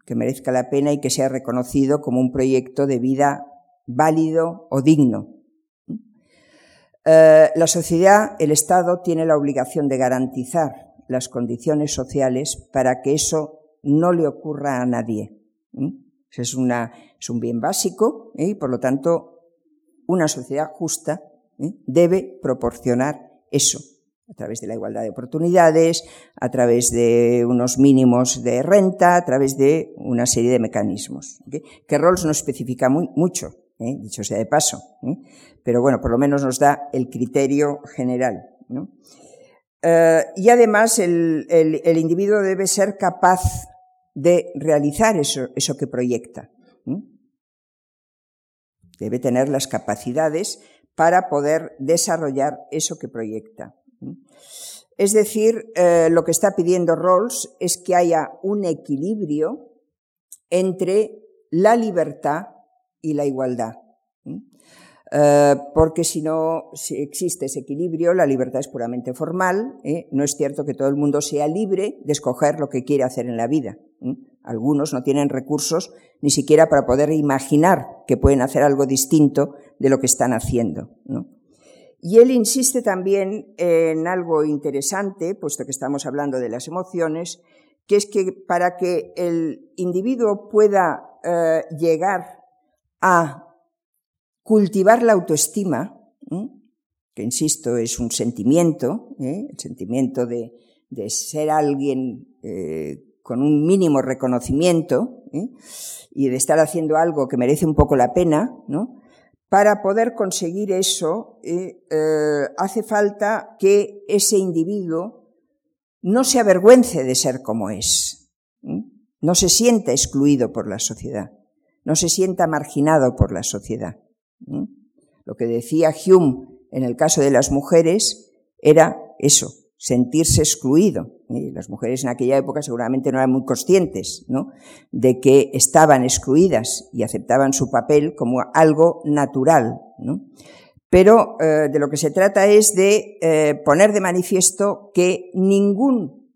Que merezca la pena y que sea reconocido como un proyecto de vida válido o digno. Eh, la sociedad, el Estado, tiene la obligación de garantizar las condiciones sociales para que eso no le ocurra a nadie. Es, una, es un bien básico ¿eh? y, por lo tanto, una sociedad justa ¿eh? debe proporcionar eso a través de la igualdad de oportunidades, a través de unos mínimos de renta, a través de una serie de mecanismos. Que Rawls no especifica mucho, ¿eh? dicho sea de paso, ¿eh? pero bueno, por lo menos nos da el criterio general. Eh, y además el, individuo debe ser capaz de realizar eso que proyecta. Debe tener las capacidades para poder desarrollar eso que proyecta. Es decir, lo que está pidiendo Rawls es que haya un equilibrio entre la libertad y la igualdad. Eh, porque si no si existe ese equilibrio, la libertad es puramente formal. ¿eh? No es cierto que todo el mundo sea libre de escoger lo que quiere hacer en la vida. Algunos no tienen recursos ni siquiera para poder imaginar que pueden hacer algo distinto de lo que están haciendo. Y él insiste también en algo interesante, puesto que estamos hablando de las emociones, que es que para que el individuo pueda eh, llegar a cultivar la autoestima, que insisto es un sentimiento, ¿eh? el sentimiento de, ser alguien eh, con un mínimo reconocimiento y de estar haciendo algo que merece un poco la pena, ¿no? Para poder conseguir eso hace falta que ese individuo no se avergüence de ser como es, no se sienta excluido por la sociedad no se sienta marginado por la sociedad. Lo que decía Hume en el caso de las mujeres era eso, sentirse excluido. las mujeres en aquella época seguramente no eran muy conscientes de que estaban excluidas y aceptaban su papel como algo natural. Pero eh, de lo que se trata es de eh, poner de manifiesto que ningún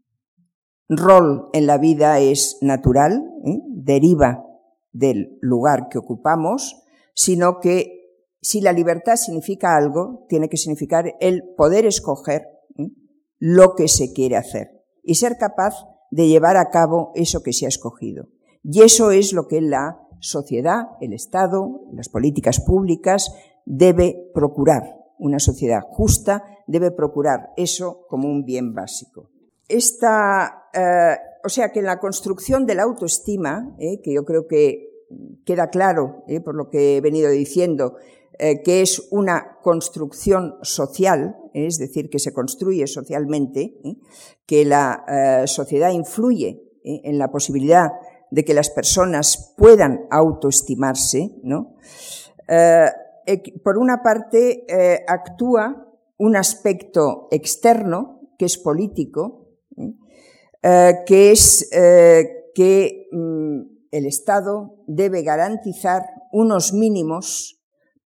rol en la vida es natural, ¿eh? deriva del lugar que ocupamos, sino que si la libertad significa algo, tiene que significar el poder escoger lo que se quiere hacer y ser capaz de llevar a cabo eso que se ha escogido. Y eso es lo que la sociedad, el Estado, las políticas públicas debe procurar. Una sociedad justa debe procurar eso como un bien básico. Esta eh, o sea que en la construcción de la autoestima, eh, que yo creo que queda claro eh, por lo que he venido diciendo, eh, que es una construcción social, es decir, que se construye socialmente, que la sociedad influye en la posibilidad de que las personas puedan autoestimarse, por una parte, actúa un aspecto externo, que es político, eh, que es eh, que mm, el Estado debe garantizar unos mínimos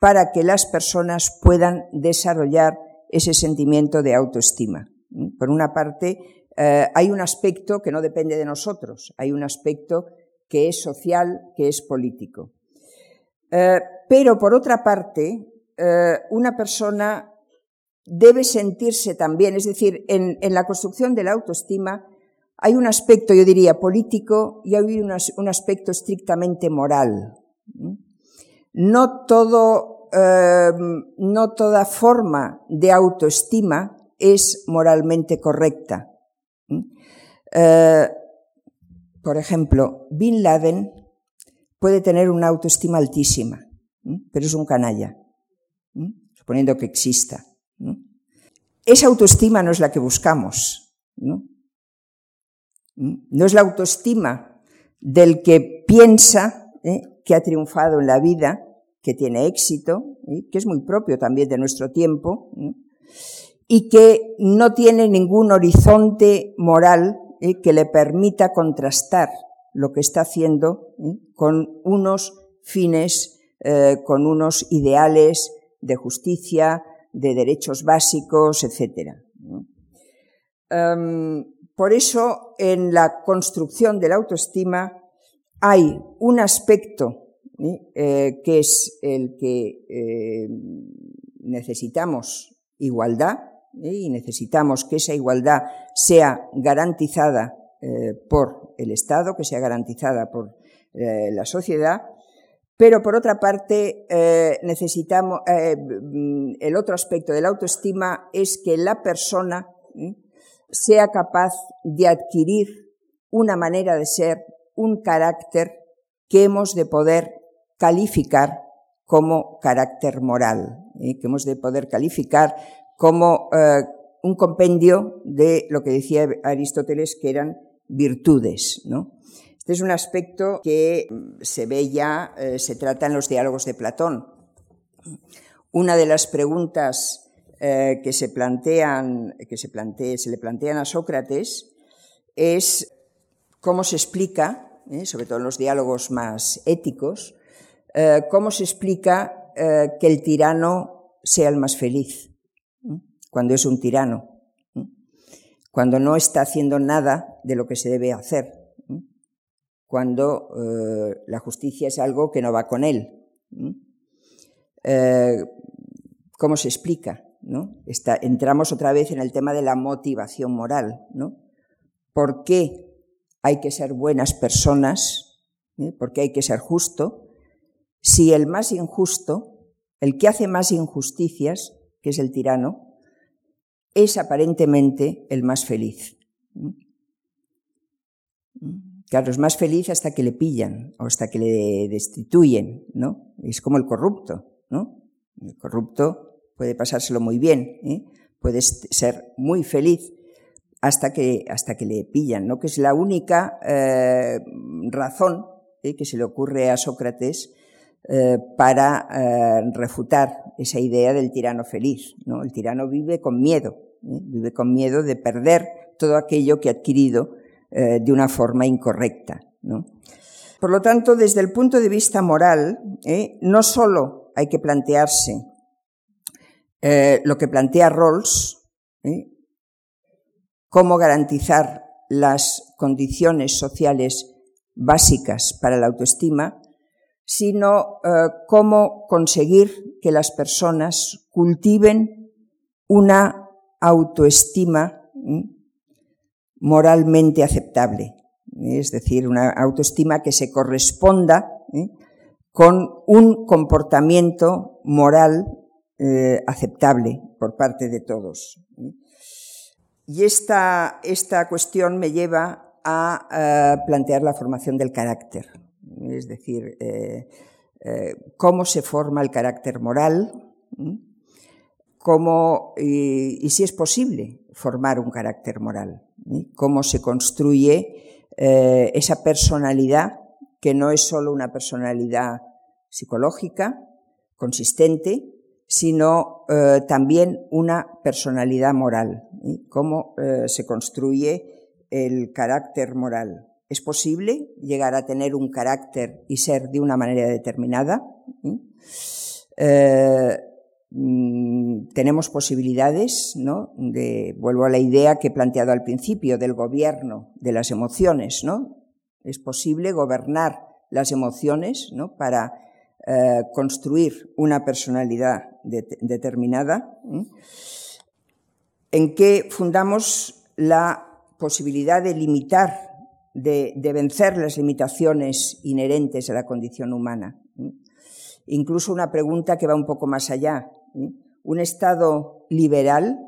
para que las personas puedan desarrollar ese sentimiento de autoestima. Por una parte, eh, hay un aspecto que no depende de nosotros, hay un aspecto que es social, que es político. pero por otra parte, una persona debe sentirse también, es decir, en la construcción de la autoestima, hay un aspecto, yo diría, político y hay un, aspecto estrictamente moral. No todo, em, no toda forma de autoestima es moralmente correcta. Eh, por ejemplo, Bin Laden puede tener una autoestima altísima, pero es un canalla, suponiendo que exista. Esa autoestima no es la que buscamos. No es la autoestima del que piensa ¿eh? que ha triunfado en la vida, que tiene éxito, ¿eh? que es muy propio también de nuestro tiempo, y que no tiene ningún horizonte moral ¿eh? que le permita contrastar lo que está haciendo con unos fines, con unos ideales de justicia, de derechos básicos, etc. Por eso, en la construcción de la autoestima, hay un aspecto eh, que es el que eh, necesitamos igualdad y necesitamos que esa igualdad sea garantizada por el Estado, que sea garantizada por la sociedad, pero por otra parte, necesitamos, el otro aspecto de la autoestima es que la persona sea capaz de adquirir una manera de ser, un carácter que hemos de poder calificar como carácter moral, ¿eh? que hemos de poder calificar como eh, un compendio de lo que decía Aristóteles que eran virtudes. Este es un aspecto que se ve ya, eh, se trata en los diálogos de Platón. Una de las preguntas que se plantean, que se le plantean a Sócrates es cómo se explica ¿eh? sobre todo en los diálogos más éticos, eh, cómo se explica eh, que el tirano sea el más feliz cuando es un tirano, cuando no está haciendo nada de lo que se debe hacer, cuando la justicia es algo que no va con él. ¿Cómo se explica? entramos otra vez en el tema de la motivación moral. ¿no? ¿Por qué hay que ser buenas personas, ¿eh? porque hay que ser justo, si el más injusto, el que hace más injusticias, que es el tirano, es aparentemente el más feliz. ¿Mm? Claro, es más feliz hasta que le pillan o hasta que le destituyen, ¿no? Es como el corrupto, ¿no? El corrupto puede pasárselo muy bien, ¿eh? puede ser muy feliz, hasta que, hasta que le pillan, ¿no? que es la única eh, razón ¿eh? que se le ocurre a Sócrates eh, para refutar esa idea del tirano feliz. ¿no? El tirano vive con miedo, vive con miedo de perder todo aquello que ha adquirido de una forma incorrecta. ¿no? Por lo tanto, desde el punto de vista moral, no solo hay que plantearse lo que plantea Rawls, cómo garantizar las condiciones sociales básicas para la autoestima, sino eh, cómo conseguir que las personas cultiven una autoestima moralmente aceptable, es decir, una autoestima que se corresponda con un comportamiento moral eh, aceptable por parte de todos. Y esta, esta cuestión me lleva a eh, plantear la formación del carácter, es decir, eh, eh, cómo se forma el carácter moral, cómo, y, si es posible formar un carácter moral, cómo se construye esa personalidad que no es solo una personalidad psicológica, consistente, sino eh, también una personalidad moral, cómo eh, se construye el carácter moral. ¿Es posible llegar a tener un carácter y ser de una manera determinada? Eh, mm, tenemos posibilidades, ¿no? De, vuelvo a la idea que he planteado al principio del gobierno de las emociones, ¿no? Es posible gobernar las emociones, ¿no? Para construir una personalidad determinada, en que fundamos la posibilidad de limitar, de, vencer las limitaciones inherentes a la condición humana. Incluso una pregunta que va un poco más allá. Un Estado liberal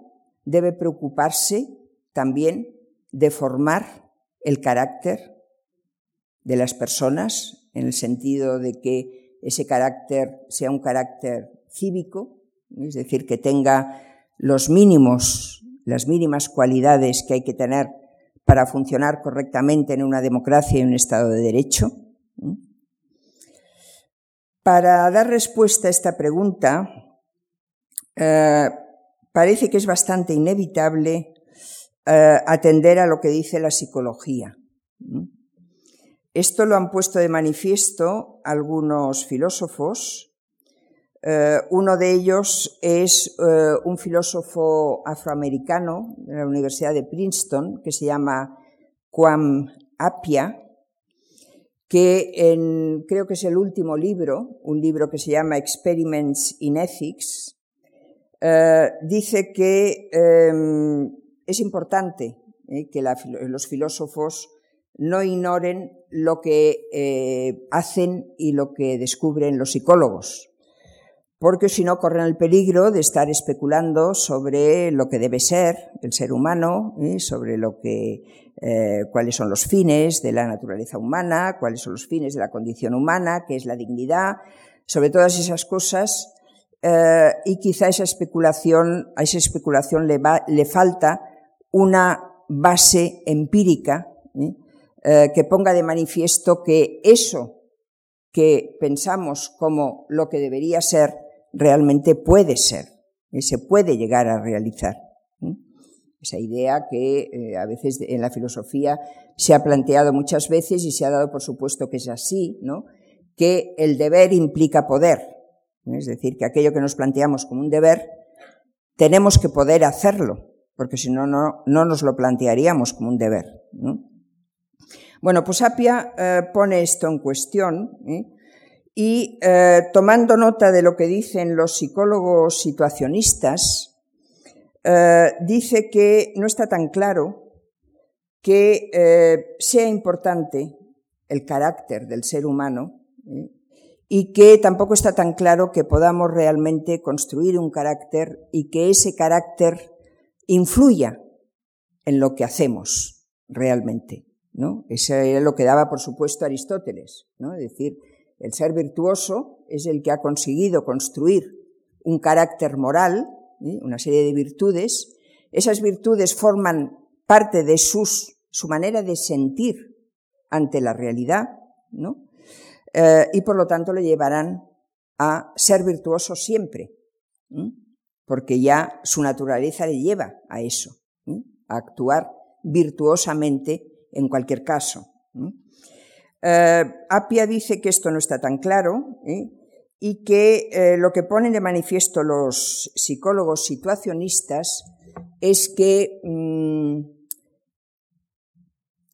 debe preocuparse también de formar el carácter de las personas, en el sentido de que ese carácter sea un carácter cívico, es decir, que tenga los mínimos, las mínimas cualidades que hay que tener para funcionar correctamente en una democracia y un Estado de Derecho. Para dar respuesta a esta pregunta, eh, parece que es bastante inevitable eh, atender a lo que dice la psicología. Esto lo han puesto de manifiesto algunos filósofos eh, uno de ellos es eh, un filósofo afroamericano de la Universidad de Princeton que se llama Kwam Apia, que en, creo que es el último libro, un libro que se llama Experiments in Ethics, eh, dice que em, es importante que los filósofos no ignoren lo que hacen y lo que descubren los psicólogos, porque si no corren el peligro de estar especulando sobre lo que debe ser el ser humano, ¿eh? sobre lo que, eh, cuáles son los fines de la naturaleza humana, cuáles son los fines de la condición humana, qué es la dignidad, sobre todas esas cosas, y quizá esa especulación, a esa especulación le, falta una base empírica eh, que ponga de manifiesto que eso que pensamos como lo que debería ser, realmente puede ser, y se puede llegar a realizar. Esa idea que eh, a veces en la filosofía se ha planteado muchas veces y se ha dado por supuesto que es así, ¿no? que el deber implica poder. Es decir, que aquello que nos planteamos como un deber, tenemos que poder hacerlo, porque si no, no, no nos lo plantearíamos como un deber. ¿no? Bueno, pues Apia eh, pone esto en cuestión ¿eh? Y eh, tomando nota de lo que dicen los psicólogos situacionistas, dice que no está tan claro que sea importante el carácter del ser humano y que tampoco está tan claro que podamos realmente construir un carácter y que ese carácter influya en lo que hacemos realmente. ¿no? Eso era lo que daba, por supuesto, Aristóteles, ¿no? Es decir, el ser virtuoso es el que ha conseguido construir un carácter moral, una serie de virtudes. Esas virtudes forman parte de su manera de sentir ante la realidad, ¿no? Eh, y por lo tanto le llevarán a ser virtuoso siempre, porque ya su naturaleza le lleva a eso, a actuar virtuosamente en cualquier caso. Eh, Apia dice que esto no está tan claro ¿eh? y que eh, lo que ponen de manifiesto los psicólogos situacionistas es que mm,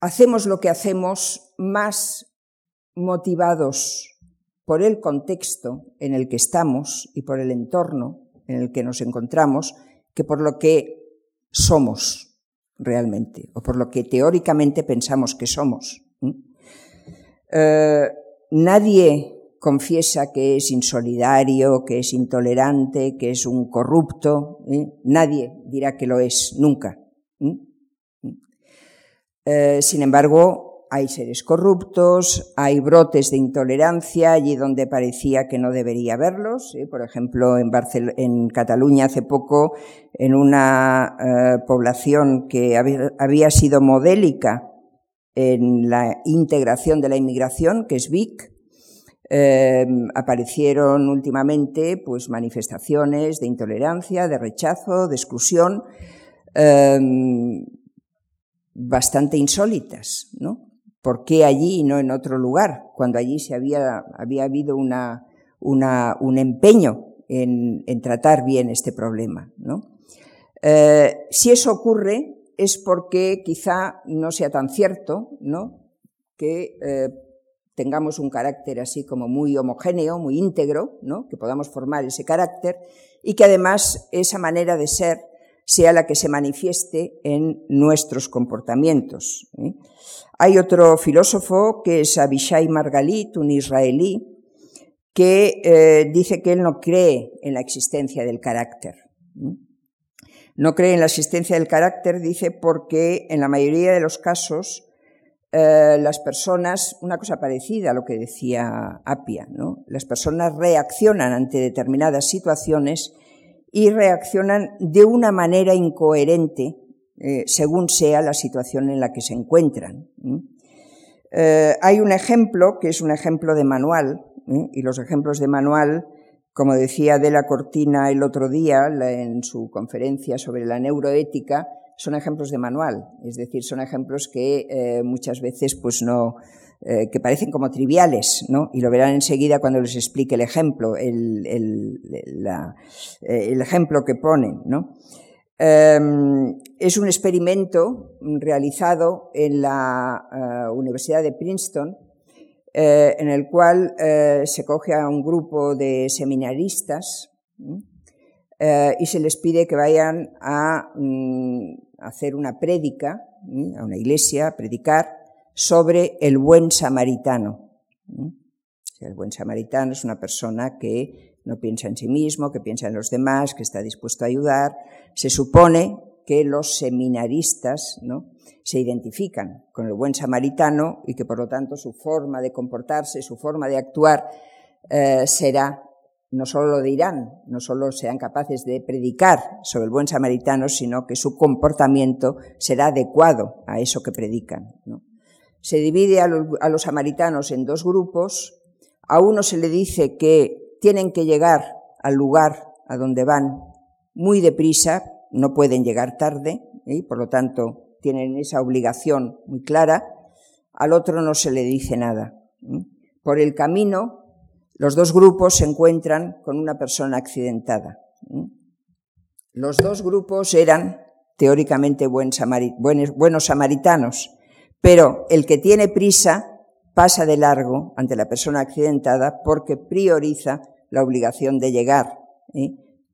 hacemos lo que hacemos más motivados por el contexto en el que estamos y por el entorno en el que nos encontramos que por lo que somos realmente, o por lo que teóricamente pensamos que somos. Eh, nadie confiesa que es insolidario, que es intolerante, que es un corrupto. ¿eh? Nadie dirá que lo es, nunca. Eh, sin embargo, hay seres corruptos, hay brotes de intolerancia allí donde parecía que no debería haberlos. Por ejemplo, en, en Cataluña hace poco, en una población que había, sido modélica en la integración de la inmigración, que es Vic, em, aparecieron últimamente pues, manifestaciones de intolerancia, de rechazo, de exclusión, em, bastante insólitas, ¿no? ¿Por qué allí y no en otro lugar? Cuando allí se había, había habido una, un empeño en, en, tratar bien este problema. ¿no? Eh, si eso ocurre es porque quizá no sea tan cierto ¿no? que eh, tengamos un carácter así como muy homogéneo, muy íntegro, ¿no? que podamos formar ese carácter y que además esa manera de ser sea la que se manifieste en nuestros comportamientos. ¿eh? Hay otro filósofo que es Abishai Margalit, un israelí, que eh, dice que él no cree en la existencia del carácter. No cree en la existencia del carácter, dice, porque en la mayoría de los casos eh, las personas, una cosa parecida a lo que decía Apia, ¿no? las personas reaccionan ante determinadas situaciones y reaccionan de una manera incoherente eh, según sea la situación en la que se encuentran. Eh, hay un ejemplo que es un ejemplo de manual, y los ejemplos de manual, como decía de la Cortina el otro día en su conferencia sobre la neuroética, son ejemplos de manual, es decir, son ejemplos que eh, muchas veces pues no, eh, que parecen como triviales, ¿no? Y lo verán enseguida cuando les explique el ejemplo, el, el, eh, el ejemplo que ponen, ¿no? Em, es un experimento realizado en la Universidad de Princeton eh, en el cual eh, se coge a un grupo de seminaristas eh, y se les pide que vayan a mm, hacer una prédica, a una iglesia, a predicar sobre el buen samaritano. El buen samaritano es una persona que no piensa en sí mismo, que piensa en los demás, que está dispuesto a ayudar. Se supone que los seminaristas ¿no? Se identifican con el buen samaritano y que por lo tanto su forma de comportarse, su forma de actuar eh, será, no solo lo dirán, no solo sean capaces de predicar sobre el buen samaritano, sino que su comportamiento será adecuado a eso que predican. Se divide a los samaritanos en dos grupos. A uno se le dice que tienen que llegar al lugar a donde van muy deprisa, no pueden llegar tarde, y por lo tanto tienen esa obligación muy clara, al otro no se le dice nada. Por el camino, los dos grupos se encuentran con una persona accidentada. Los dos grupos eran teóricamente buenos samaritanos, pero el que tiene prisa pasa de largo ante la persona accidentada porque prioriza la obligación de llegar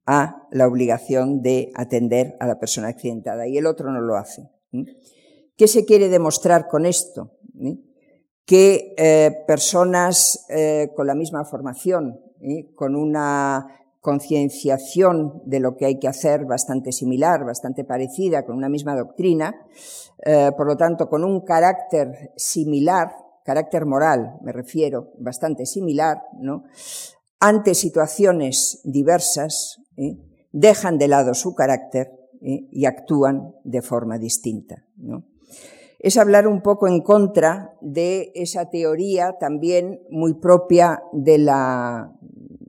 a la obligación de atender a la persona accidentada y el otro no lo hace. ¿Qué se quiere demostrar con esto? Que eh, personas eh, con la misma formación, con una concienciación de lo que hay que hacer bastante similar, bastante parecida, con una misma doctrina, eh, por lo tanto, con un carácter similar, carácter moral, me refiero, bastante similar, ¿no? ante situaciones diversas, dejan de lado su carácter y actúan de forma distinta. Es hablar un poco en contra de esa teoría también muy propia de la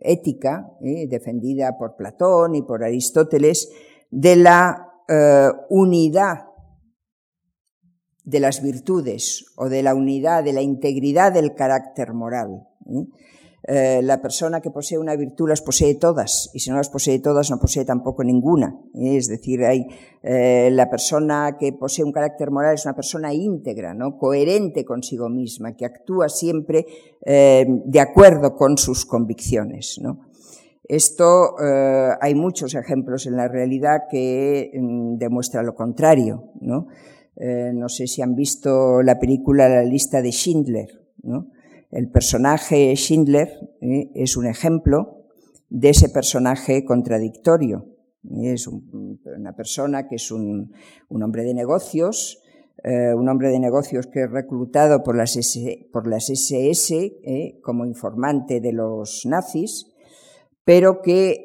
ética, defendida por Platón y por Aristóteles, de la eh, unidad de las virtudes o de la unidad, de la integridad del carácter moral. Eh, la persona que posee una virtud las posee todas, y si no las posee todas, no posee tampoco ninguna. Es decir, hay, eh, la persona que posee un carácter moral es una persona íntegra, ¿no? coherente consigo misma, que actúa siempre eh, de acuerdo con sus convicciones. Esto hay muchos ejemplos en la realidad que mm, demuestran lo contrario. ¿no? sé si han visto la película La lista de Schindler. El personaje Schindler ¿eh? es un ejemplo de ese personaje contradictorio. Es una persona que es un, hombre de negocios, eh, un hombre de negocios que es reclutado por las, SS ¿eh? como informante de los nazis, pero que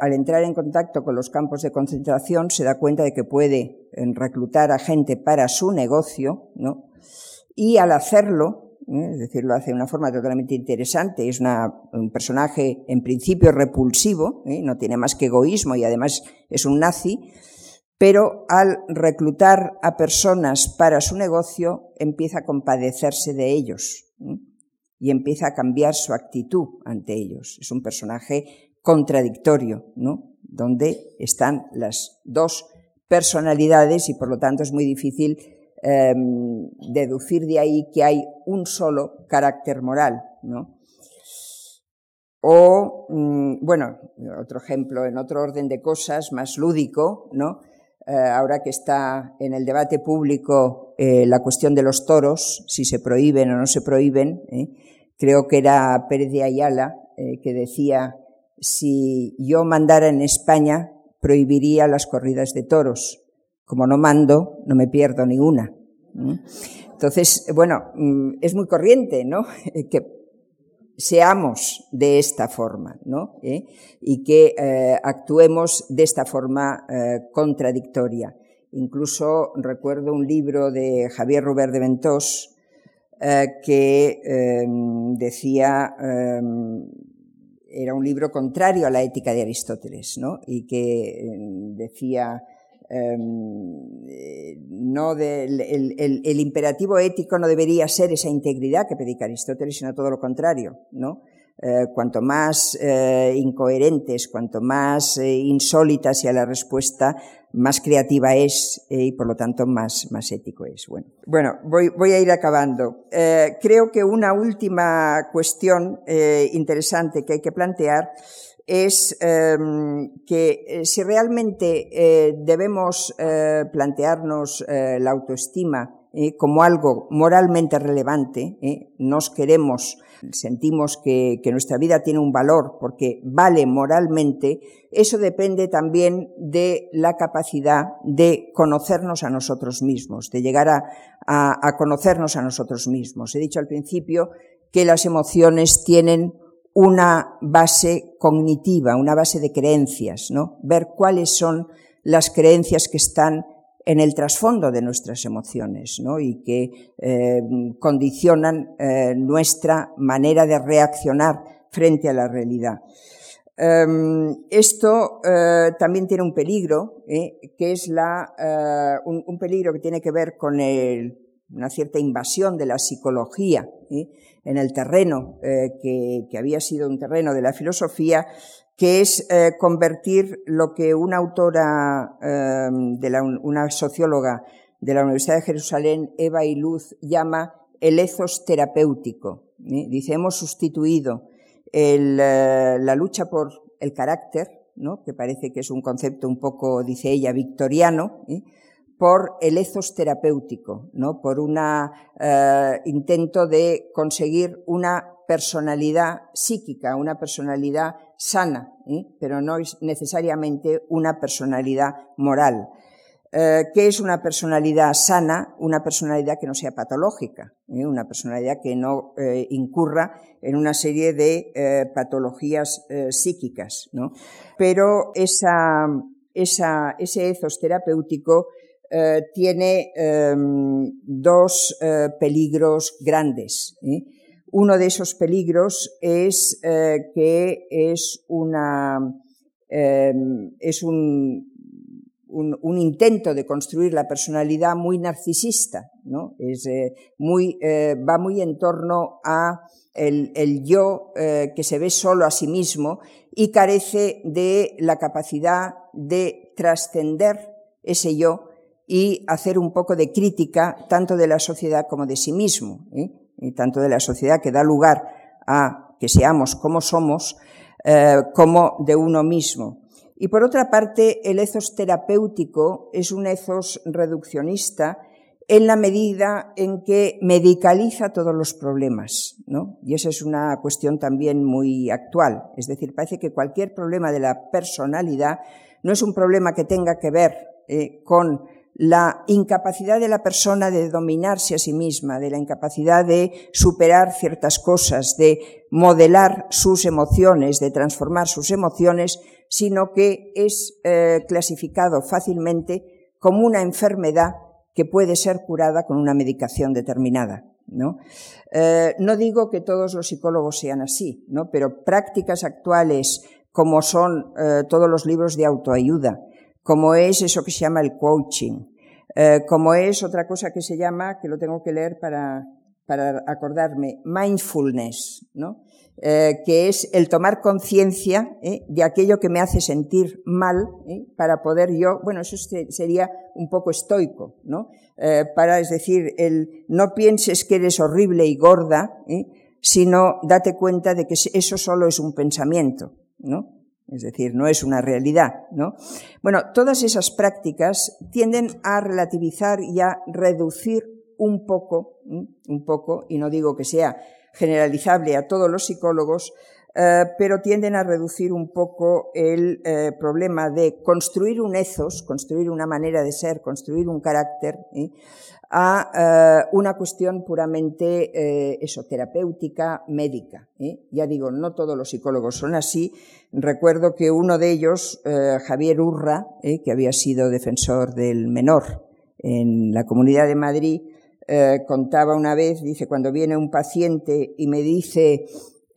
al entrar en contacto con los campos de concentración se da cuenta de que puede reclutar a gente para su negocio, ¿no? Y al hacerlo, ¿eh? es decir, lo hace de una forma totalmente interesante, es un personaje en principio repulsivo, ¿eh? no tiene más que egoísmo y además es un nazi, pero al reclutar a personas para su negocio empieza a compadecerse de ellos ¿eh? y empieza a cambiar su actitud ante ellos. Es un personaje contradictorio, ¿no? donde están las dos personalidades y por lo tanto es muy difícil Em, deducir de ahí que hay un solo carácter moral, ¿no? O, mm, bueno, otro ejemplo, en otro orden de cosas, más lúdico, ¿no? Eh, ahora que está en el debate público eh, la cuestión de los toros, si se prohíben o no se prohíben, ¿eh? creo que era Pérez de Ayala que decía, si yo mandara en España, prohibiría las corridas de toros como no mando, no me pierdo ni una. Entonces, bueno, mm, es muy corriente, ¿no? Que seamos de esta forma, ¿no? ¿Eh? Y que eh, actuemos de esta forma eh, contradictoria. Incluso recuerdo un libro de Javier Robert de Ventós que em, decía, em, era un libro contrario a la ética de Aristóteles, ¿no? Y que em, decía, eh, no el, imperativo ético no debería ser esa integridad que predica Aristóteles, sino todo lo contrario, ¿no? Eh, cuanto más eh, incoherentes, cuanto más insólita sea la respuesta, más creativa es y por lo tanto más, más ético es. Bueno, bueno voy, voy a ir acabando. creo que una última cuestión interesante que hay que plantear es em, que si realmente debemos plantearnos la autoestima como algo moralmente relevante, nos queremos sentimos que, nuestra vida tiene un valor porque vale moralmente, eso depende también de la capacidad de conocernos a nosotros mismos, de llegar a, a conocernos a nosotros mismos. He dicho al principio que las emociones tienen una base cognitiva, una base de creencias, ¿no? Ver cuáles son las creencias que están en el trasfondo de nuestras emociones ¿no? y que eh, condicionan eh, nuestra manera de reaccionar frente a la realidad. Em, esto eh, también tiene un peligro, que es la, un, peligro que tiene que ver con una cierta invasión de la psicología en el terreno que, que, había sido un terreno de la filosofía que es eh, convertir lo que una autora, eh, de una socióloga de la Universidad de Jerusalén, Eva Iluz, llama el ethos terapéutico. Dice, hemos sustituido eh, la lucha por el carácter, ¿no? que parece que es un concepto un poco, dice ella, victoriano, por el ethos terapéutico, ¿no? por un intento de conseguir una personalidad psíquica, una personalidad sana, ¿eh? pero no es necesariamente una personalidad moral. Eh, ¿Qué es una personalidad sana? Una personalidad que no sea patológica, ¿eh? una personalidad que no incurra en una serie de patologías psíquicas. ¿no? Pero esa, esa, ese ethos terapéutico tiene em, dos peligros grandes. Uno de esos peligros es eh, que es em, un, intento de construir la personalidad muy narcisista, ¿no? Es eh, muy eh, va muy en torno a el yo que se ve solo a sí mismo y carece de la capacidad de trascender ese yo y hacer un poco de crítica tanto de la sociedad como de sí mismo y tanto de la sociedad que da lugar a que seamos como somos, eh, como de uno mismo. Y por otra parte, el ethos terapéutico es un ethos reduccionista en la medida en que medicaliza todos los problemas, ¿no? Y esa es una cuestión también muy actual. Es decir, parece que cualquier problema de la personalidad no es un problema que tenga que ver eh, con la incapacidad de la persona de dominarse a sí misma, de la incapacidad de superar ciertas cosas, de modelar sus emociones, de transformar sus emociones, sino que es eh, clasificado fácilmente como una enfermedad que puede ser curada con una medicación determinada. ¿no? Eh, no digo que todos los psicólogos sean así, ¿no? pero prácticas actuales como son eh, todos los libros de autoayuda, como es eso que se llama el coaching, eh, como es otra cosa que se llama, que lo tengo que leer para, para acordarme, mindfulness, ¿no? Eh, que es el tomar conciencia ¿eh? de aquello que me hace sentir mal para poder yo, bueno, eso sería un poco estoico, ¿no? para, es decir, el no pienses que eres horrible y gorda, sino date cuenta de que eso solo es un pensamiento, ¿no? Es decir, no es una realidad, ¿no? Bueno, todas esas prácticas tienden a relativizar y a reducir un poco, un poco, y no digo que sea generalizable a todos los psicólogos, eh, pero tienden a reducir un poco el eh, problema de construir un ethos, construir una manera de ser, construir un carácter, a eh, una cuestión puramente eh, esoterapéutica, médica. ¿eh? Ya digo, no todos los psicólogos son así. Recuerdo que uno de ellos, Javier Urra, que había sido defensor del menor en la Comunidad de Madrid, contaba una vez, dice, cuando viene un paciente y me dice,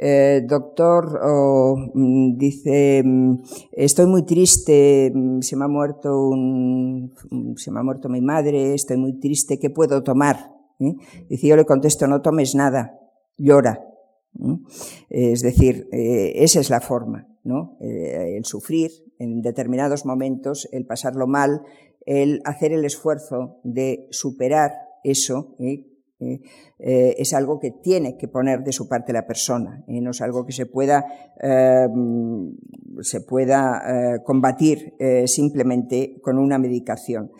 eh, doctor, mm, dice, mm, estoy muy triste, mm, se me ha muerto un, se me ha muerto mi madre, estoy muy triste, ¿qué puedo tomar? ¿Eh? Dice, yo le contesto, no tomes nada, llora. Es decir, eh, esa es la forma, ¿no? Eh, el sufrir en determinados momentos, el pasarlo mal, el hacer el esfuerzo de superar eso, ¿eh? Es algo que tiene que poner de su parte la persona, no es algo que se pueda, se pueda combatir simplemente con una medicación.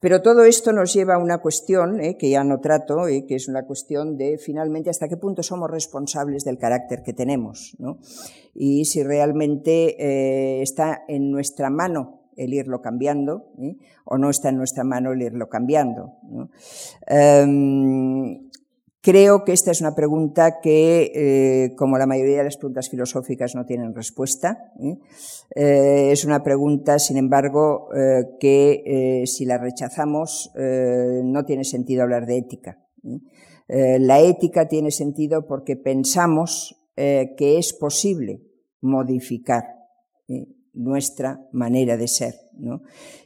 Pero todo esto nos lleva a una cuestión eh, que ya no trato, eh, que es una cuestión de finalmente hasta qué punto somos responsables del carácter que tenemos, y si realmente eh, está en nuestra mano el irlo cambiando o no está en nuestra mano el irlo cambiando. Em, Creo que esta es una pregunta que, eh, como la mayoría de las preguntas filosóficas, no tienen respuesta. ¿eh? Eh, es una pregunta, sin embargo, que si la rechazamos no tiene sentido hablar de ética. la ética tiene sentido porque pensamos que es posible modificar nuestra manera de ser.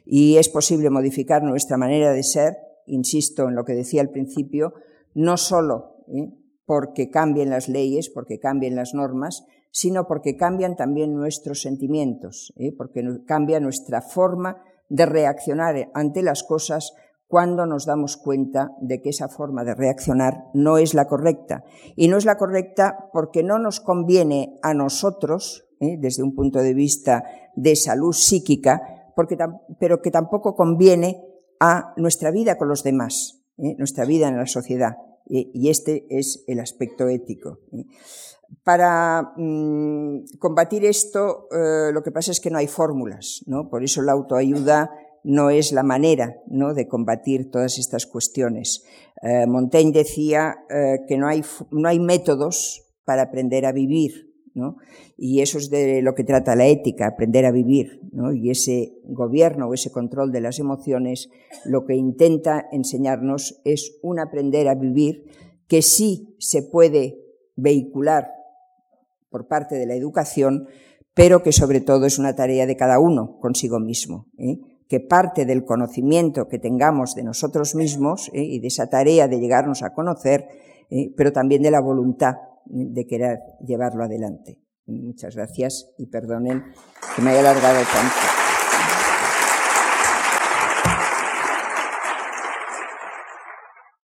Y es posible modificar nuestra manera de ser, insisto en lo que decía al principio, no solo ¿eh? porque cambien las leyes, porque cambien las normas, sino porque cambian también nuestros sentimientos, ¿eh? porque cambia nuestra forma de reaccionar ante las cosas cuando nos damos cuenta de que esa forma de reaccionar no es la correcta. Y no es la correcta porque no nos conviene a nosotros, ¿eh? desde un punto de vista de salud psíquica, pero que tampoco conviene a nuestra vida con los demás. ¿eh? nuestra vida en la sociedad. y este es el aspecto ético. ¿eh? Para mm, combatir esto, lo que pasa es que no hay fórmulas, ¿no? Por eso la autoayuda no es la manera ¿no? de combatir todas estas cuestiones. Montaigne decía que no hay, no hay métodos para aprender a vivir, y eso es de lo que trata la ética, aprender a vivir. Y ese gobierno o ese control de las emociones lo que intenta enseñarnos es un aprender a vivir que sí se puede vehicular por parte de la educación, pero que sobre todo es una tarea de cada uno consigo mismo. ¿eh? que parte del conocimiento que tengamos de nosotros mismos ¿eh? y de esa tarea de llegarnos a conocer, ¿eh? pero también de la voluntad de querer llevarlo adelante. Muchas gracias y perdonen que me haya alargado tanto.